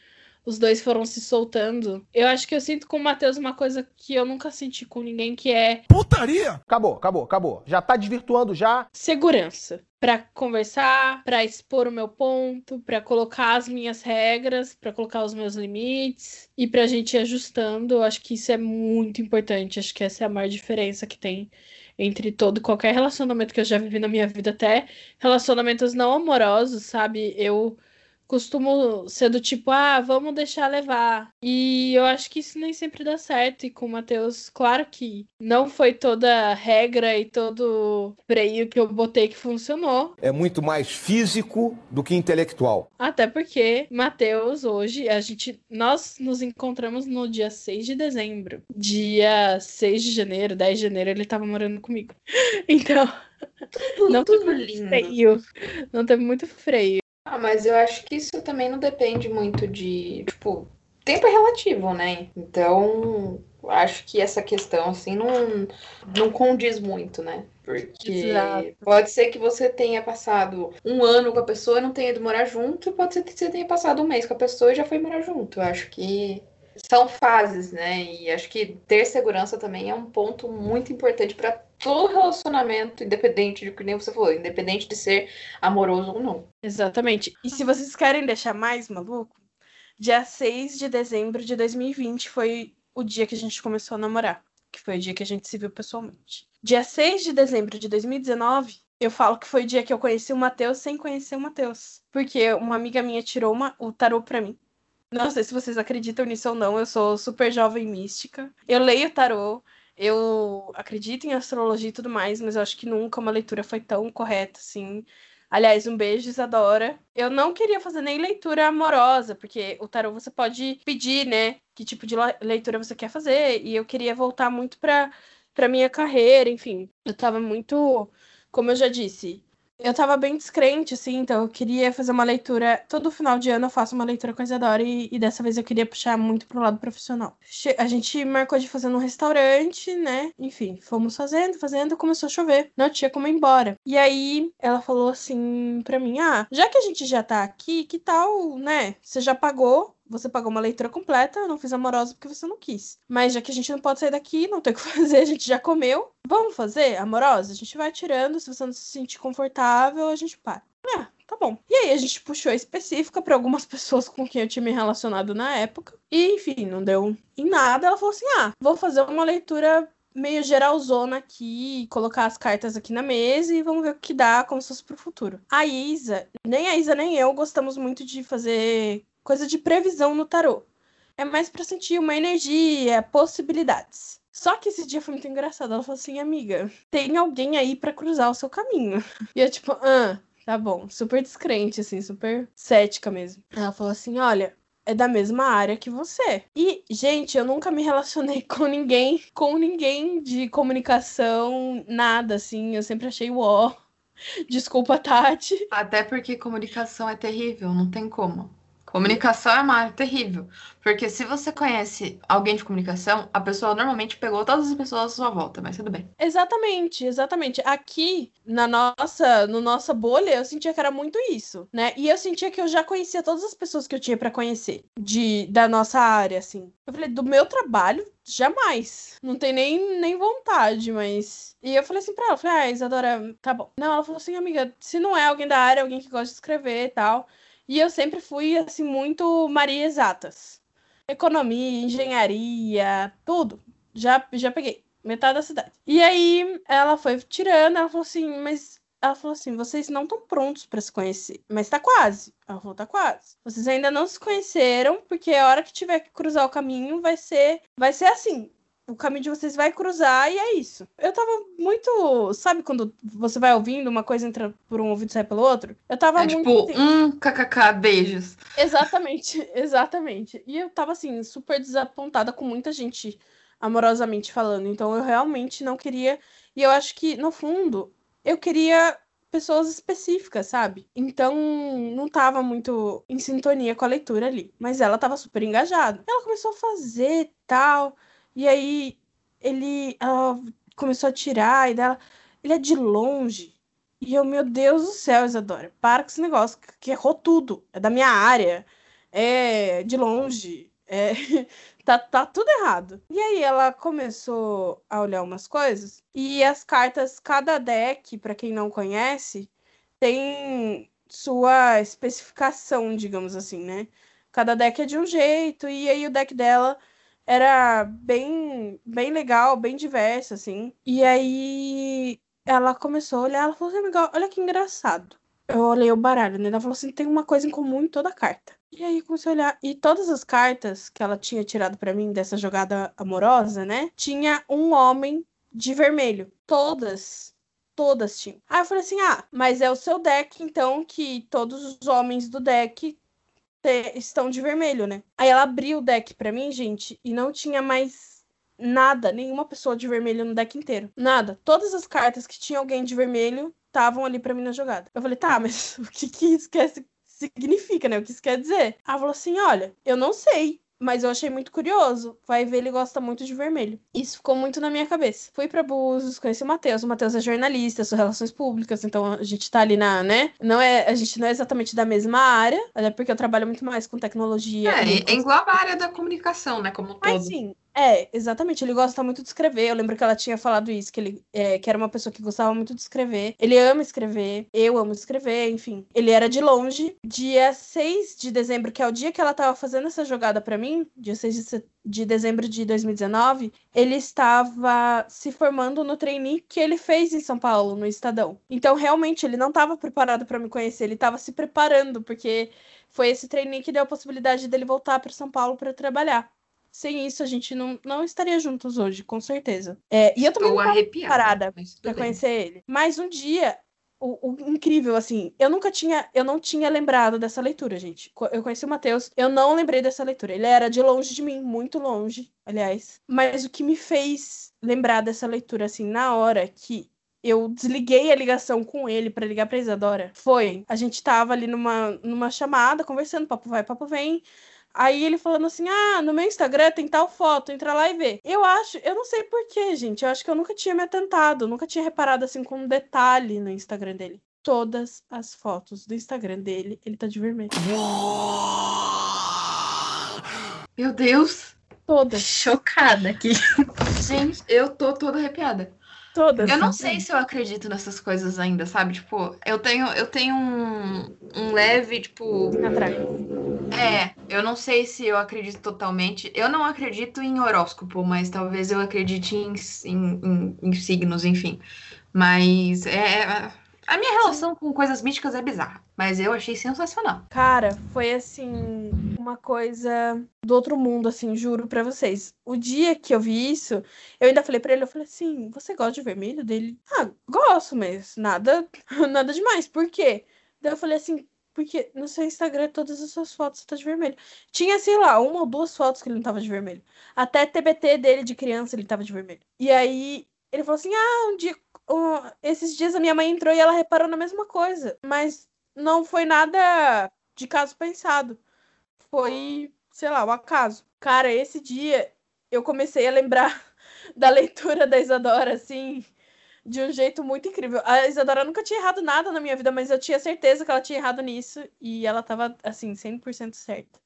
os dois foram se soltando, eu acho que eu sinto com o Matheus uma coisa que eu nunca senti com ninguém, que é Putaria! Acabou, acabou, acabou. Já tá desvirtuando já. segurança. Pra conversar, pra expor o meu ponto, pra colocar as minhas regras, pra colocar os meus limites e pra gente ir ajustando. Eu acho que isso é muito importante. Acho que essa é a maior diferença que tem entre todo e qualquer relacionamento que eu já vivi na minha vida, até relacionamentos não amorosos, sabe? Eu costumo ser do tipo, ah, vamos deixar levar. E eu acho que isso nem sempre dá certo. E com o Matheus, claro que não foi toda regra e todo freio que eu botei que funcionou. É muito mais físico do que intelectual. Até porque Matheus, hoje, a gente. Nós nos encontramos no dia 6 de dezembro. Dia 6 de janeiro, 10 de janeiro, ele tava morando comigo. Então, Tudo, não tudo teve lindo. freio. Não teve muito freio. Ah, mas eu acho que isso também não depende muito de, tipo, tempo é relativo, né? Então, acho que essa questão, assim, não, não condiz muito, né? Porque Exato. pode ser que você tenha passado um ano com a pessoa e não tenha ido morar junto, pode ser que você tenha passado um mês com a pessoa e já foi morar junto. Eu acho que são fases, né? E acho que ter segurança também é um ponto muito importante para todo relacionamento, independente de que nem você falou, independente de ser amoroso ou não. Exatamente. E se vocês querem deixar mais maluco, dia 6 de dezembro de 2020 foi o dia que a gente começou a namorar, que foi o dia que a gente se viu pessoalmente. Dia 6 de dezembro de 2019, eu falo que foi o dia que eu conheci o Matheus sem conhecer o Matheus. Porque uma amiga minha tirou uma, o tarô pra mim. Não sei se vocês acreditam nisso ou não, eu sou super jovem mística. Eu leio tarô, eu acredito em astrologia e tudo mais, mas eu acho que nunca uma leitura foi tão correta assim. Aliás, um beijo, Isadora. Eu não queria fazer nem leitura amorosa, porque o tarô você pode pedir, né? Que tipo de leitura você quer fazer. E eu queria voltar muito pra, pra minha carreira, enfim. Eu tava muito, como eu já disse, eu tava bem descrente, assim, então eu queria fazer uma leitura. Todo final de ano eu faço uma leitura com a Isadora e, e dessa vez eu queria puxar muito pro lado profissional. Che a gente marcou de fazer num restaurante, né? Enfim, fomos fazendo, fazendo, começou a chover. Não tinha como ir embora. E aí ela falou assim pra mim: Ah, já que a gente já tá aqui, que tal, né? Você já pagou, você pagou uma leitura completa, eu não fiz amorosa porque você não quis. Mas já que a gente não pode sair daqui, não tem o que fazer, a gente já comeu. Vamos fazer amorosa? A gente vai tirando, se você não se sentir confortável, a gente para. Ah, tá bom. E aí a gente puxou específica para algumas pessoas com quem eu tinha me relacionado na época. E enfim, não deu em nada. Ela falou assim: ah, vou fazer uma leitura meio geralzona aqui, colocar as cartas aqui na mesa e vamos ver o que dá como se fosse pro futuro. A Isa, nem a Isa nem eu gostamos muito de fazer coisa de previsão no tarô. É mais para sentir uma energia, possibilidades. Só que esse dia foi muito engraçado. Ela falou assim, amiga, tem alguém aí para cruzar o seu caminho. E eu, tipo, ah, tá bom. Super descrente, assim, super cética mesmo. Ela falou assim: olha, é da mesma área que você. E, gente, eu nunca me relacionei com ninguém, com ninguém de comunicação, nada, assim. Eu sempre achei o ó. Desculpa, Tati. Até porque comunicação é terrível, não tem como. Comunicação é uma área terrível. Porque se você conhece alguém de comunicação, a pessoa normalmente pegou todas as pessoas à sua volta, mas tudo bem. Exatamente, exatamente. Aqui, na nossa, no nossa bolha, eu sentia que era muito isso, né? E eu sentia que eu já conhecia todas as pessoas que eu tinha para conhecer de da nossa área, assim. Eu falei, do meu trabalho, jamais. Não tem nem, nem vontade, mas. E eu falei assim pra ela, falei, ah, Isadora, tá bom. Não, ela falou assim, amiga, se não é alguém da área, alguém que gosta de escrever e tal. E eu sempre fui, assim, muito Maria Exatas. Economia, engenharia, tudo. Já, já peguei. Metade da cidade. E aí ela foi tirando, ela falou assim, mas ela falou assim: vocês não estão prontos para se conhecer, mas tá quase. Ela falou: tá quase. Vocês ainda não se conheceram, porque a hora que tiver que cruzar o caminho vai ser, vai ser assim o caminho de vocês vai cruzar e é isso. Eu tava muito. Sabe quando você vai ouvindo uma coisa entra por um ouvido e sai pelo outro? Eu tava é, muito. Tipo, um kkk, beijos. Exatamente, exatamente. E eu tava assim, super desapontada com muita gente amorosamente falando. Então eu realmente não queria. E eu acho que, no fundo, eu queria pessoas específicas, sabe? Então não tava muito em sintonia com a leitura ali. Mas ela tava super engajada. Ela começou a fazer tal. E aí ele ela começou a tirar e dela. Ele é de longe. E eu, meu Deus do céu, Isadora, para com esse negócio, que errou tudo. É da minha área. É de longe. É, tá, tá tudo errado. E aí ela começou a olhar umas coisas. E as cartas, cada deck, para quem não conhece, tem sua especificação, digamos assim, né? Cada deck é de um jeito, e aí o deck dela era bem, bem legal, bem diverso, assim. E aí ela começou a olhar, ela falou assim, olha que engraçado. Eu olhei o baralho, né? Ela falou assim, tem uma coisa em comum em toda carta. E aí comecei a olhar, e todas as cartas que ela tinha tirado para mim dessa jogada amorosa, né? Tinha um homem de vermelho. Todas todas tinham. Aí eu falei assim: ah, mas é o seu deck, então, que todos os homens do deck estão de vermelho, né? Aí ela abriu o deck para mim, gente, e não tinha mais nada, nenhuma pessoa de vermelho no deck inteiro. Nada. Todas as cartas que tinha alguém de vermelho estavam ali para mim na jogada. Eu falei, tá, mas o que, que isso quer significa, né? O que isso quer dizer? Ela falou assim: olha, eu não sei. Mas eu achei muito curioso. Vai ver, ele gosta muito de vermelho. Isso ficou muito na minha cabeça. Fui pra Búzios, conheci o Matheus. O Matheus é jornalista, sou relações públicas, então a gente tá ali na, né? Não é, a gente não é exatamente da mesma área, até porque eu trabalho muito mais com tecnologia. É, e- engloba a área da comunicação, né? Como um todo. Mas sim, é, exatamente. Ele gosta muito de escrever. Eu lembro que ela tinha falado isso, que ele é, que era uma pessoa que gostava muito de escrever. Ele ama escrever, eu amo escrever, enfim. Ele era de longe. Dia 6 de dezembro, que é o dia que ela tava fazendo essa jogada pra mim, dia 6 de, de dezembro de 2019, ele estava se formando no trainee que ele fez em São Paulo, no Estadão. Então, realmente, ele não estava preparado pra me conhecer, ele estava se preparando, porque foi esse trainee que deu a possibilidade dele voltar para São Paulo para trabalhar. Sem isso, a gente não, não estaria juntos hoje, com certeza. É, e eu também Estou não arrepiada. pra bem. conhecer ele. Mas um dia, o, o incrível, assim, eu nunca tinha, eu não tinha lembrado dessa leitura, gente. Eu conheci o Matheus, eu não lembrei dessa leitura. Ele era de longe de mim, muito longe, aliás. Mas o que me fez lembrar dessa leitura, assim, na hora que eu desliguei a ligação com ele pra ligar pra Isadora, foi, a gente tava ali numa, numa chamada, conversando, papo vai, papo vem. Aí ele falando assim: Ah, no meu Instagram tem tal foto, entra lá e vê. Eu acho, eu não sei porquê, gente. Eu acho que eu nunca tinha me atentado, nunca tinha reparado assim com um detalhe no Instagram dele. Todas as fotos do Instagram dele, ele tá de vermelho. Meu Deus! Todas, Chocada aqui. Gente, eu tô toda arrepiada. Todas. Eu não sei se eu acredito nessas coisas ainda, sabe? Tipo, eu tenho, eu tenho um, um leve, tipo. Atrai. É, eu não sei se eu acredito totalmente. Eu não acredito em horóscopo, mas talvez eu acredite em, em, em- em signos, enfim. Mas é. A minha relação com coisas místicas é bizarra. Mas eu achei sensacional. Cara, foi assim, uma coisa do outro mundo, assim, juro pra vocês. O dia que eu vi isso, eu ainda falei pra ele, eu falei assim, você gosta de vermelho dele? Ah, gosto, mas nada, nada demais. Por quê? Daí eu falei assim, porque no seu Instagram todas as suas fotos tá de vermelho. Tinha, sei lá, uma ou duas fotos que ele não tava de vermelho. Até TBT dele de criança ele tava de vermelho. E aí ele falou assim: "Ah, um dia um- esses dias a minha mãe entrou e ela reparou na mesma coisa, mas não foi nada de caso pensado. Foi, sei lá, um acaso. Cara, esse dia eu comecei a lembrar da leitura da Isadora, assim, de um jeito muito incrível. A Isadora nunca tinha errado nada na minha vida, mas eu tinha certeza que ela tinha errado nisso e ela tava, assim, 100% certa.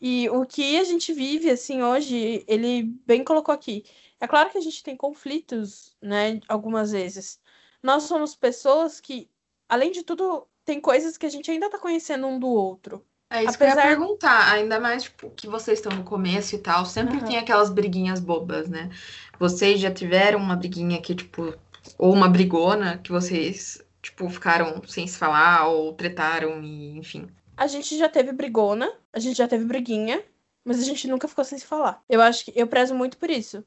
E o que a gente vive, assim, hoje, ele bem colocou aqui. É claro que a gente tem conflitos, né, algumas vezes. Nós somos pessoas que, além de tudo, tem coisas que a gente ainda tá conhecendo um do outro. É isso que eu ia Apesar- perguntar. Ainda mais, tipo, que vocês estão no começo e tal. Sempre Aham. tem aquelas briguinhas bobas, né? Vocês já tiveram uma briguinha que, tipo, ou uma brigona que vocês, tipo, ficaram sem se falar ou tretaram e, enfim. A gente já teve brigona, a gente já teve briguinha, mas a gente nunca ficou sem se falar. Eu acho que eu prezo muito por isso,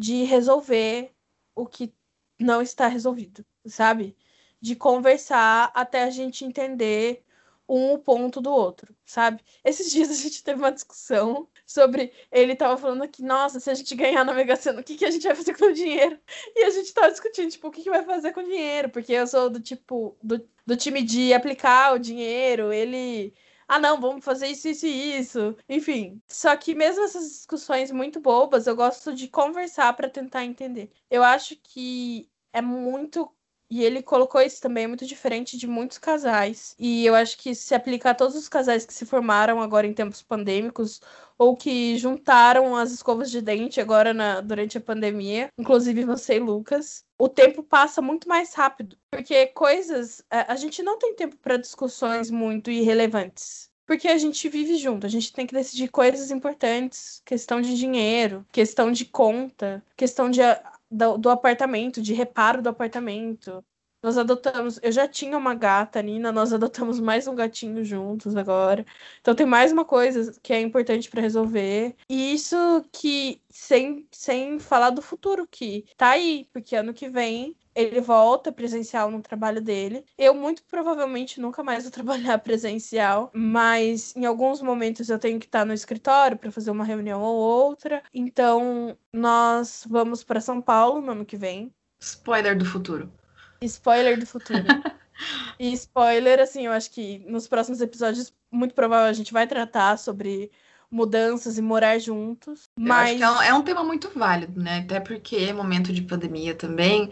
de resolver o que não está resolvido, sabe? De conversar até a gente entender um ponto do outro, sabe? Esses dias a gente teve uma discussão sobre ele tava falando que, nossa, se a gente ganhar na Mega Sena, o que, que a gente vai fazer com o dinheiro? E a gente tava discutindo, tipo, o que, que vai fazer com o dinheiro? Porque eu sou do tipo, do, do time de aplicar o dinheiro, ele. Ah, não, vamos fazer isso, isso e isso. Enfim. Só que mesmo essas discussões muito bobas, eu gosto de conversar para tentar entender. Eu acho que é muito. E ele colocou isso também, é muito diferente de muitos casais. E eu acho que se aplica a todos os casais que se formaram agora em tempos pandêmicos, ou que juntaram as escovas de dente agora na, durante a pandemia, inclusive você e Lucas. O tempo passa muito mais rápido, porque coisas. A, a gente não tem tempo para discussões muito irrelevantes. Porque a gente vive junto, a gente tem que decidir coisas importantes, questão de dinheiro, questão de conta, questão de, do, do apartamento, de reparo do apartamento. Nós adotamos, eu já tinha uma gata, Nina, nós adotamos mais um gatinho juntos agora. Então tem mais uma coisa que é importante para resolver. E isso que sem, sem falar do futuro que tá aí, porque ano que vem ele volta presencial no trabalho dele. Eu muito provavelmente nunca mais vou trabalhar presencial, mas em alguns momentos eu tenho que estar no escritório para fazer uma reunião ou outra. Então nós vamos para São Paulo no ano que vem. Spoiler do futuro. Spoiler do futuro. e spoiler, assim, eu acho que nos próximos episódios, muito provável, a gente vai tratar sobre mudanças e morar juntos. Eu Mas é um, é um tema muito válido, né? Até porque momento de pandemia também.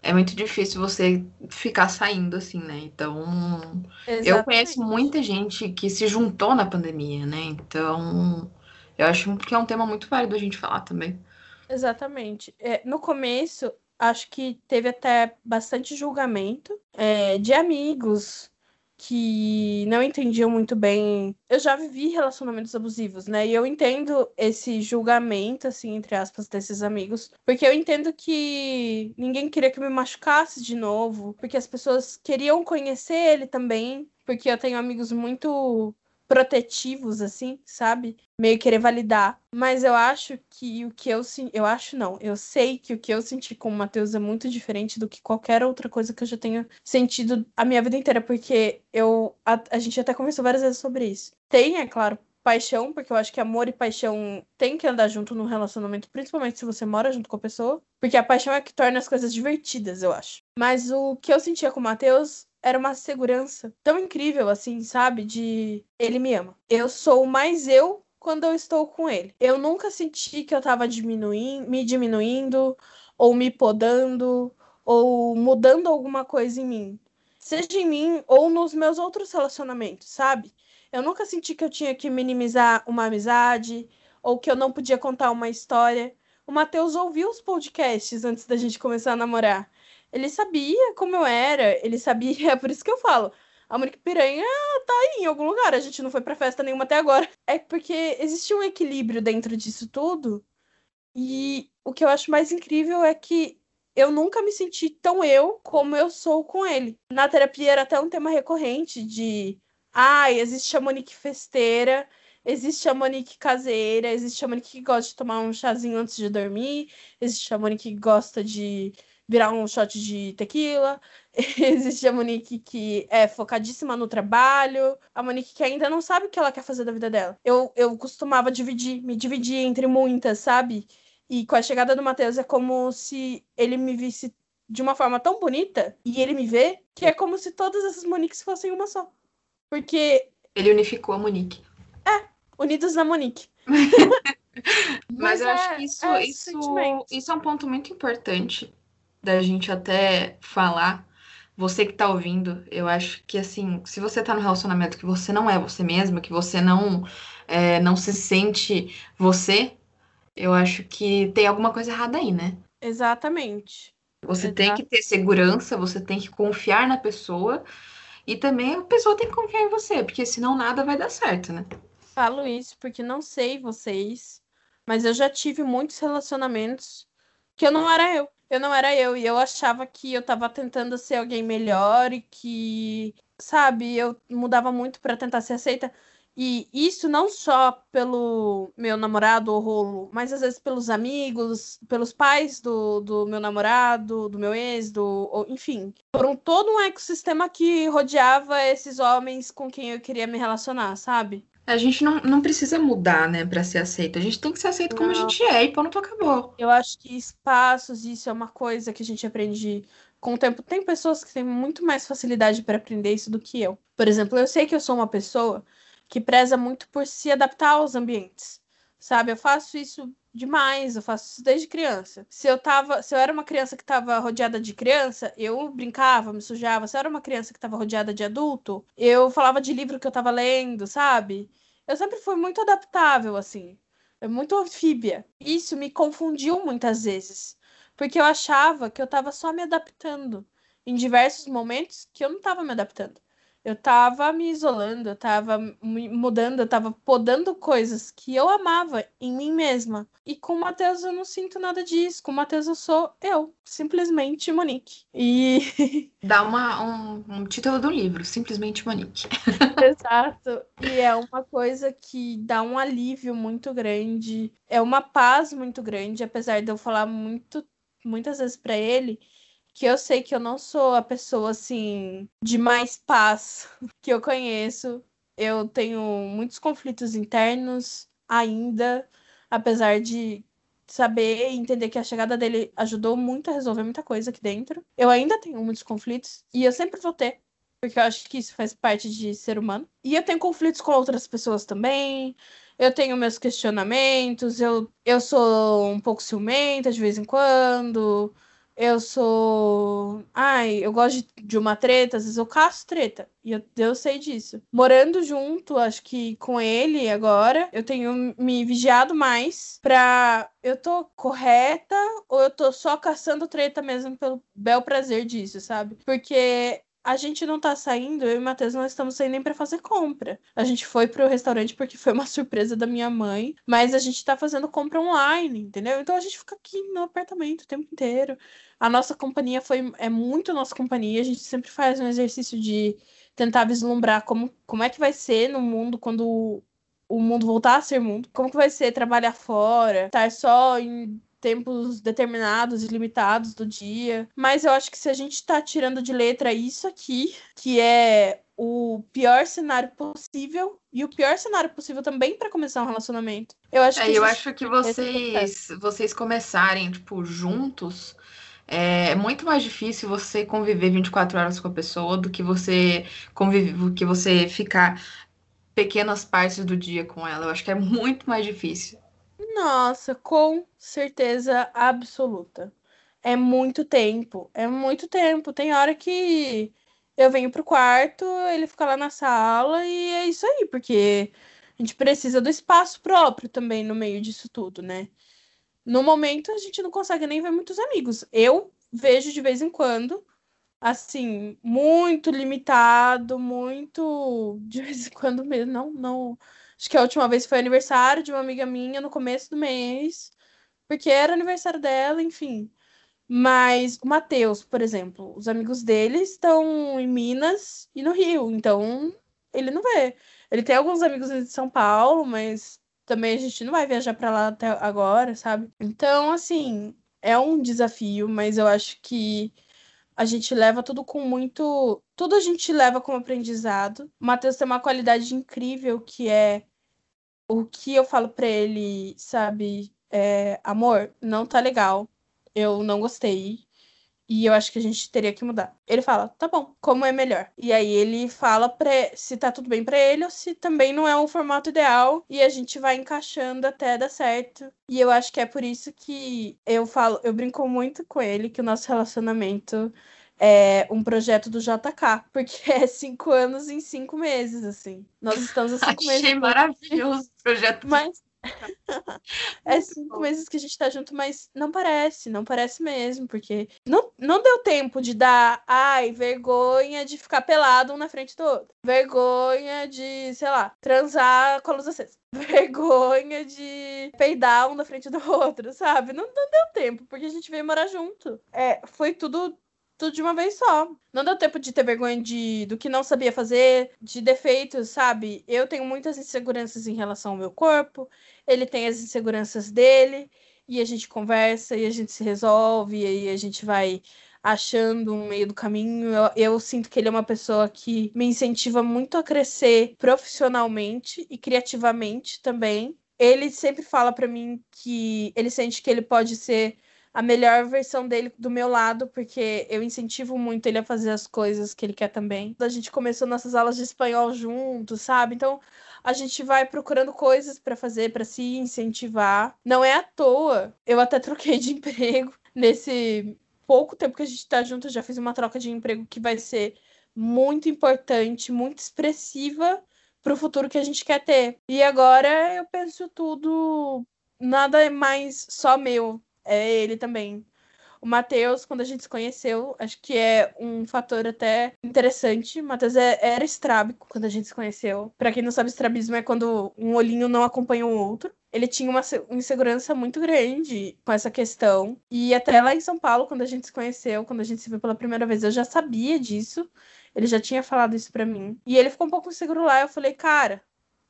É muito difícil você ficar saindo assim, né? Então, eu Exatamente. conheço muita gente que se juntou na pandemia, né? Então, eu acho que é um tema muito válido a gente falar também. Exatamente. É, no começo, acho que teve até bastante julgamento é, de amigos que não entendiam muito bem. Eu já vivi relacionamentos abusivos, né? E eu entendo esse julgamento, assim, entre aspas, desses amigos, porque eu entendo que ninguém queria que eu me machucasse de novo, porque as pessoas queriam conhecer ele também, porque eu tenho amigos muito protetivos, assim, sabe? Meio querer validar. Mas eu acho que o que eu senti. Eu acho não. Eu sei que o que eu senti com o Matheus é muito diferente do que qualquer outra coisa que eu já tenha sentido a minha vida inteira. Porque eu. A, a gente até conversou várias vezes sobre isso. Tem, é claro, paixão, porque eu acho que amor e paixão tem que andar junto num relacionamento, principalmente se você mora junto com a pessoa. Porque a paixão é que torna as coisas divertidas, eu acho. Mas o que eu sentia com o Matheus era uma segurança tão incrível, assim, sabe? De ele me ama. Eu sou mais eu quando eu estou com ele. Eu nunca senti que eu tava diminuindo, me diminuindo, ou me podando, ou mudando alguma coisa em mim. Seja em mim ou nos meus outros relacionamentos, sabe? Eu nunca senti que eu tinha que minimizar uma amizade, ou que eu não podia contar uma história. O Matheus ouviu os podcasts antes da gente começar a namorar. Ele sabia como eu era, ele sabia, é por isso que eu falo. A Monique Piranha tá aí em algum lugar, a gente não foi pra festa nenhuma até agora. É porque existe um equilíbrio dentro disso tudo. E o que eu acho mais incrível é que eu nunca me senti tão eu como eu sou com ele. Na terapia era até um tema recorrente de ah, existe a Monique festeira, existe a Monique caseira, existe a Monique que gosta de tomar um chazinho antes de dormir, existe a Monique que gosta de virar um shot de tequila. Existe a Monique que é focadíssima no trabalho, a Monique que ainda não sabe o que ela quer fazer da vida dela. Eu, eu costumava dividir, me dividir entre muitas, sabe? E com a chegada do Matheus é como se ele me visse de uma forma tão bonita e ele me vê que é como se todas essas Moniques fossem uma só. Porque Ele unificou a Monique. unidos na Monique. Mas, eu é- acho que isso, é isso, isso é um ponto muito importante da gente até falar. Você que tá ouvindo, eu acho que assim, se você tá no relacionamento que você não é você mesma, que você não, é, não se sente você, eu acho que tem alguma coisa errada aí, né? Exatamente. Você tem Exato. que ter segurança, você tem que confiar na pessoa e também a pessoa tem que confiar em você, porque senão nada vai dar certo, né? Falo isso porque não sei vocês, mas eu já tive muitos relacionamentos que eu não era eu. Eu não era eu e eu achava que eu tava tentando ser alguém melhor e que, sabe, eu mudava muito pra tentar ser aceita. E isso não só pelo meu namorado ou rolo, mas às vezes pelos amigos, pelos pais do, do meu namorado, do meu ex, do, ou- enfim, por um, todo um ecossistema que rodeava esses homens com quem eu queria me relacionar, sabe? A gente não, não precisa mudar, né, pra ser aceito. A gente tem que ser aceito como a Não. gente é e ponto acabou. Eu acho que espaços, isso é uma coisa que a gente aprende com o tempo. Tem pessoas que têm muito mais facilidade para aprender isso do que eu. Por exemplo, eu sei que eu sou uma pessoa que preza muito por se adaptar aos ambientes. Sabe? Eu faço isso demais, eu faço isso desde criança. Se eu tava, se eu era uma criança que estava rodeada de criança, eu brincava, me sujava. Se eu era uma criança que estava rodeada de adulto, eu falava de livro que eu estava lendo, sabe? Eu sempre fui muito adaptável assim. É muito anfíbia. Isso me confundiu muitas vezes, porque eu achava que eu estava só me adaptando em diversos momentos que eu não estava me adaptando. Eu estava me isolando, eu estava me mudando, eu estava podando coisas que eu amava em mim mesma. E com o Matheus eu não sinto nada disso. Com o Matheus eu sou eu, simplesmente Monique. E Dá uma, um, um título do livro, simplesmente Monique. Exato. E é uma coisa que dá um alívio muito grande, é uma paz muito grande, apesar de eu falar muito, muitas vezes pra ele que eu sei que eu não sou a pessoa assim de mais paz que eu conheço. Eu tenho muitos conflitos internos ainda, apesar de saber e entender que a chegada dele ajudou muito a resolver muita coisa aqui dentro. Eu ainda tenho muitos conflitos e eu sempre vou ter porque eu acho que isso faz parte de ser humano. E eu tenho conflitos com outras pessoas também. Eu tenho meus questionamentos, eu, eu sou um pouco ciumenta de vez em quando. Eu sou. Ai, eu gosto de, uma treta, às vezes eu caço treta. E eu, eu sei disso. Morando junto, acho que com ele agora, eu tenho me vigiado mais pra. Eu tô correta ou eu tô só caçando treta mesmo pelo bel prazer disso, sabe? Porque a gente não tá saindo, eu e o Matheus não estamos saindo nem pra fazer compra. A gente foi pro restaurante porque foi uma surpresa da minha mãe, mas a gente tá fazendo compra online, entendeu? Então a gente fica aqui no apartamento o tempo inteiro. A nossa companhia foi é muito nossa companhia, a gente sempre faz um exercício de tentar vislumbrar como, como é que vai ser no mundo quando o mundo voltar a ser mundo. Como que vai ser trabalhar fora, estar só em tempos determinados e limitados do dia. Mas eu acho que se a gente tá tirando de letra isso aqui, que é o pior cenário possível e o pior cenário possível também para começar um relacionamento. Eu acho É, que eu acho que vocês, vocês começarem, tipo, juntos, é muito mais difícil você conviver 24 horas com a pessoa do que você conviver, do que você ficar pequenas partes do dia com ela. Eu acho que é muito mais difícil. Nossa, com certeza absoluta. É muito tempo, é muito tempo. Tem hora que eu venho pro quarto, ele fica lá na sala e é isso aí, porque a gente precisa do espaço próprio também no meio disso tudo, né? No momento a gente não consegue nem ver muitos amigos. Eu vejo de vez em quando, assim, muito limitado, muito de vez em quando mesmo, não, não. Acho que a última vez foi aniversário de uma amiga minha no começo do mês, porque era aniversário dela, enfim. Mas o Matheus, por exemplo, os amigos dele estão em Minas e no Rio, então ele não vê. Ele tem alguns amigos em São Paulo, mas também a gente não vai viajar para lá até agora, sabe? Então, assim, é um desafio, mas eu acho que a gente leva tudo com muito. Tudo a gente leva como aprendizado. O Matheus tem uma qualidade incrível que é o que eu falo pra ele, sabe? É, amor, não tá legal. Eu não gostei. E eu acho que a gente teria que mudar. Ele fala, tá bom, como é melhor? E aí ele fala pra, se tá tudo bem pra ele ou se também não é um formato ideal. E a gente vai encaixando até dar certo. E eu acho que é por isso que eu falo, eu brinco muito com ele que o nosso relacionamento é um projeto do JK, porque é cinco anos em cinco meses, assim. Nós estamos há cinco meses. Achei maravilhoso o projeto. Mas é cinco meses que a gente tá junto, mas não parece, não parece mesmo, porque não, não deu tempo de dar, ai, vergonha de ficar pelado um na frente do outro, vergonha de, sei lá, transar com a luz acesa, vergonha de peidar um na frente do outro, sabe? Não, não deu tempo, porque a gente veio morar junto. É, foi tudo tudo de uma vez só. Não deu tempo de ter vergonha de, do que não sabia fazer, de defeitos, sabe? Eu tenho muitas inseguranças em relação ao meu corpo, ele tem as inseguranças dele, e a gente conversa, e a gente se resolve, e aí a gente vai achando um meio do caminho. Eu, eu sinto que ele é uma pessoa que me incentiva muito a crescer profissionalmente e criativamente também. Ele sempre fala para mim que ele sente que ele pode ser a melhor versão dele do meu lado, porque eu incentivo muito ele a fazer as coisas que ele quer também. A gente começou nossas aulas de espanhol juntos, sabe? Então a gente vai procurando coisas para fazer, para se incentivar. Não é à toa. Eu até troquei de emprego nesse pouco tempo que a gente tá junto, já fiz uma troca de emprego que vai ser muito importante, muito expressiva para o futuro que a gente quer ter. E agora eu penso tudo, nada mais só meu, é ele também. O Matheus, quando a gente se conheceu, acho que é um fator até interessante. O Matheus é, era estrábico quando a gente se conheceu. Para quem não sabe, estrabismo é quando um olhinho não acompanha o outro. Ele tinha uma insegurança muito grande com essa questão. E até lá em São Paulo, quando a gente se conheceu, quando a gente se viu pela primeira vez, eu já sabia disso. Ele já tinha falado isso para mim. E ele ficou um pouco inseguro lá. Eu falei, cara,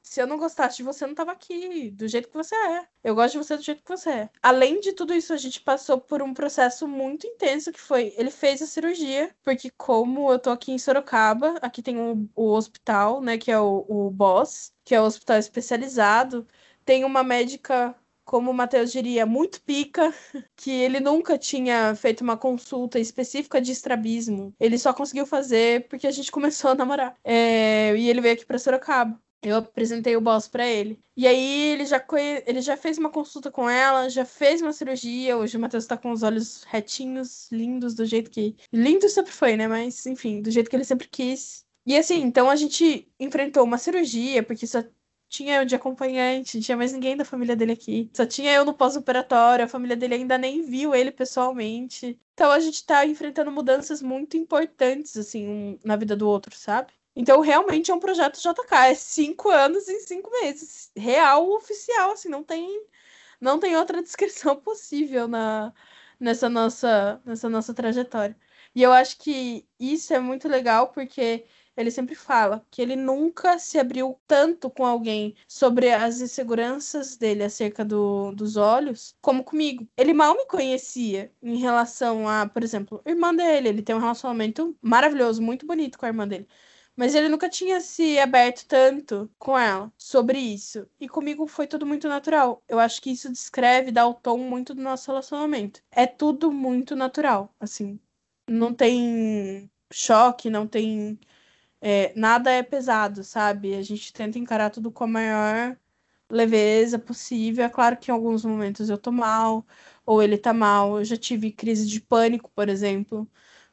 se eu não gostasse de você, eu não tava aqui, do jeito que você é. Eu gosto de você do jeito que você é. Além de tudo isso, a gente passou por um processo muito intenso que foi, ele fez a cirurgia, porque como eu tô aqui em Sorocaba, aqui tem o, o hospital, né, que é o, o BOSS, que é o hospital especializado, tem uma médica como o Matheus diria, muito pica, que ele nunca tinha feito uma consulta específica de estrabismo. Ele só conseguiu fazer porque a gente começou a namorar. É, e ele veio aqui para Sorocaba. Eu apresentei o boss para ele. E aí ele já, conhe... ele já fez uma consulta com ela, já fez uma cirurgia. Hoje o Matheus tá com os olhos retinhos, lindos, do jeito que. Lindo sempre foi, né? Mas, enfim, do jeito que ele sempre quis. E assim, então a gente enfrentou uma cirurgia, porque só tinha eu de acompanhante, não tinha mais ninguém da família dele aqui. Só tinha eu no pós-operatório, a família dele ainda nem viu ele pessoalmente. Então a gente tá enfrentando mudanças muito importantes, assim, um, na vida do outro, sabe? Então, realmente é um projeto JK. É cinco anos em cinco meses. Real, oficial, assim, não tem, não tem outra descrição possível na, nessa, nossa, nessa nossa trajetória. E eu acho que isso é muito legal, porque ele sempre fala que ele nunca se abriu tanto com alguém sobre as inseguranças dele acerca do, dos olhos como comigo. Ele mal me conhecia em relação a, por exemplo, irmã dele. Ele tem um relacionamento maravilhoso, muito bonito com a irmã dele. Mas ele nunca tinha se aberto tanto com ela sobre isso. E comigo foi tudo muito natural. Eu acho que isso descreve, dá o tom muito do nosso relacionamento. É tudo muito natural, assim. Não tem choque, não tem. É, nada é pesado, sabe? A gente tenta encarar tudo com a maior leveza possível. É claro que em alguns momentos eu tô mal, ou ele tá mal. Eu já tive crise de pânico, por exemplo.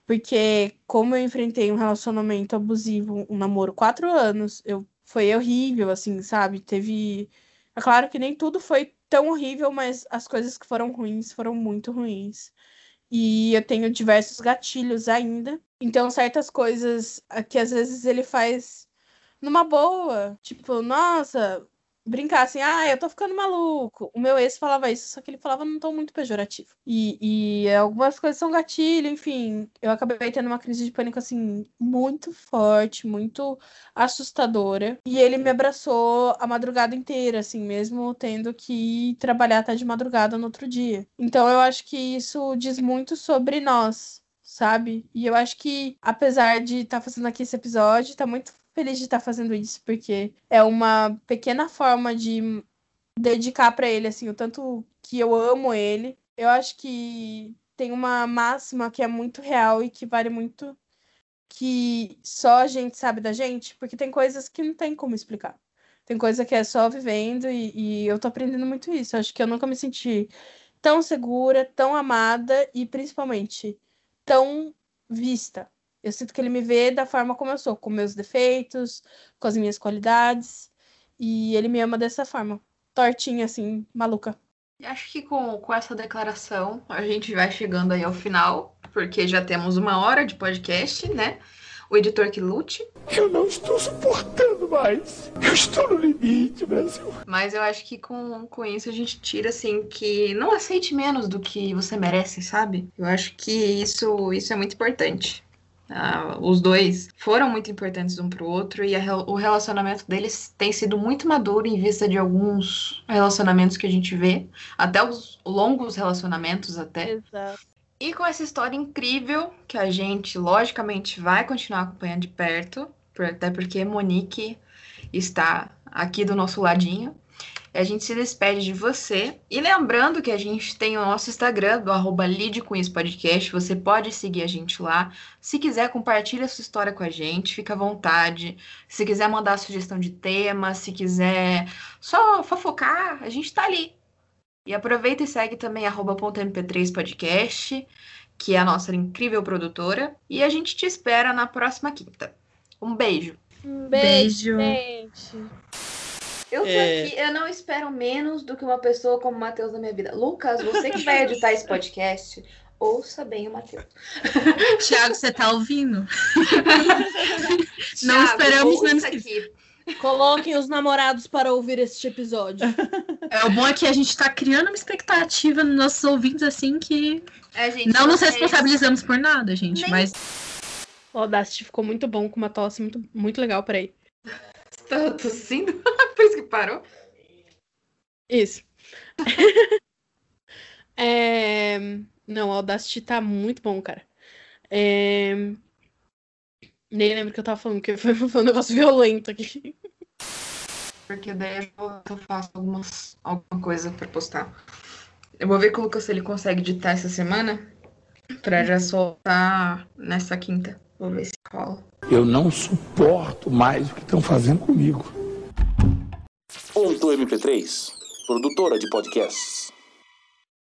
Porque como eu enfrentei um relacionamento abusivo, um namoro quatro anos, eu foi horrível, assim, sabe? Teve. É claro que nem tudo foi tão horrível, mas as coisas que foram ruins foram muito ruins. E eu tenho diversos gatilhos ainda. Então, certas coisas que às vezes ele faz numa boa. Tipo, nossa, brincar assim, ah, eu tô ficando maluco. O meu ex falava isso, só que ele falava num tom muito pejorativo. E, e algumas coisas são gatilho, enfim. Eu acabei tendo uma crise de pânico, assim, muito forte, muito assustadora. E ele me abraçou a madrugada inteira, assim, mesmo tendo que trabalhar até de madrugada no outro dia. Então eu acho que isso diz muito sobre nós. Sabe? E eu acho que, apesar de estar tá fazendo aqui esse episódio, tá muito feliz de estar fazendo isso, porque é uma pequena forma de dedicar para ele, assim, o tanto que eu amo ele. Eu acho que tem uma máxima que é muito real e que vale muito que só a gente sabe da gente, porque tem coisas que não tem como explicar. Tem coisa que é só vivendo e, e eu tô aprendendo muito isso. Eu acho que eu nunca me senti tão segura, tão amada e principalmente tão vista. Eu sinto que ele me vê da forma como eu sou, com meus defeitos, com as minhas qualidades. E ele me ama dessa forma. Tortinha, assim, maluca. E acho que com, com essa declaração a gente vai chegando aí ao final, porque já temos uma hora de podcast, né? O editor que lute. Eu não estou suportando mais. Eu estou no limite, Brasil. Mas eu acho que com, com isso a gente tira, assim, que não aceite menos do que você merece, sabe? Eu acho que isso, isso é muito importante. Uh, os dois foram muito importantes um para o outro e a, o relacionamento deles tem sido muito maduro em vista de alguns relacionamentos que a gente vê, até os longos relacionamentos até. Exato. E com essa história incrível que a gente logicamente vai continuar acompanhando de perto, até porque Monique está aqui do nosso ladinho. A gente se despede de você. E lembrando que a gente tem o nosso Instagram, do arroba Podcast. Você pode seguir a gente lá. Se quiser, compartilha a sua história com a gente. Fica à vontade. Se quiser mandar sugestão de tema, se quiser só fofocar, a gente tá ali. E aproveita e segue também arroba .mp3 podcast, que é a nossa incrível produtora. E a gente te espera na próxima quinta. Um beijo. Um beijo, beijo. gente. Eu tô é... aqui, eu não espero menos do que uma pessoa como o Matheus na minha vida. Lucas, você que vai editar esse podcast, ouça bem o Matheus. Tiago, você tá ouvindo? não esperamos menos que isso. Coloquem os namorados para ouvir este episódio. É, o bom é que a gente está criando uma expectativa nos nossos ouvintes, assim, que é, gente, não nos responsabilizamos por nada, gente, Nem... mas... O Audacity ficou muito bom, com uma tosse muito, muito legal, peraí. Tá tossindo? Por isso que parou? Isso. é... Não, o Audacity tá muito bom, cara. É... Nem lembro que eu tava falando, que foi um negócio violento aqui. porque daí eu faço algumas, alguma coisa pra postar. Eu vou ver com o Lucas se ele consegue editar essa semana pra já soltar nessa quinta. Vou ver se rola. Eu não suporto mais o que estão fazendo comigo. Ponto MP3, produtora de podcasts.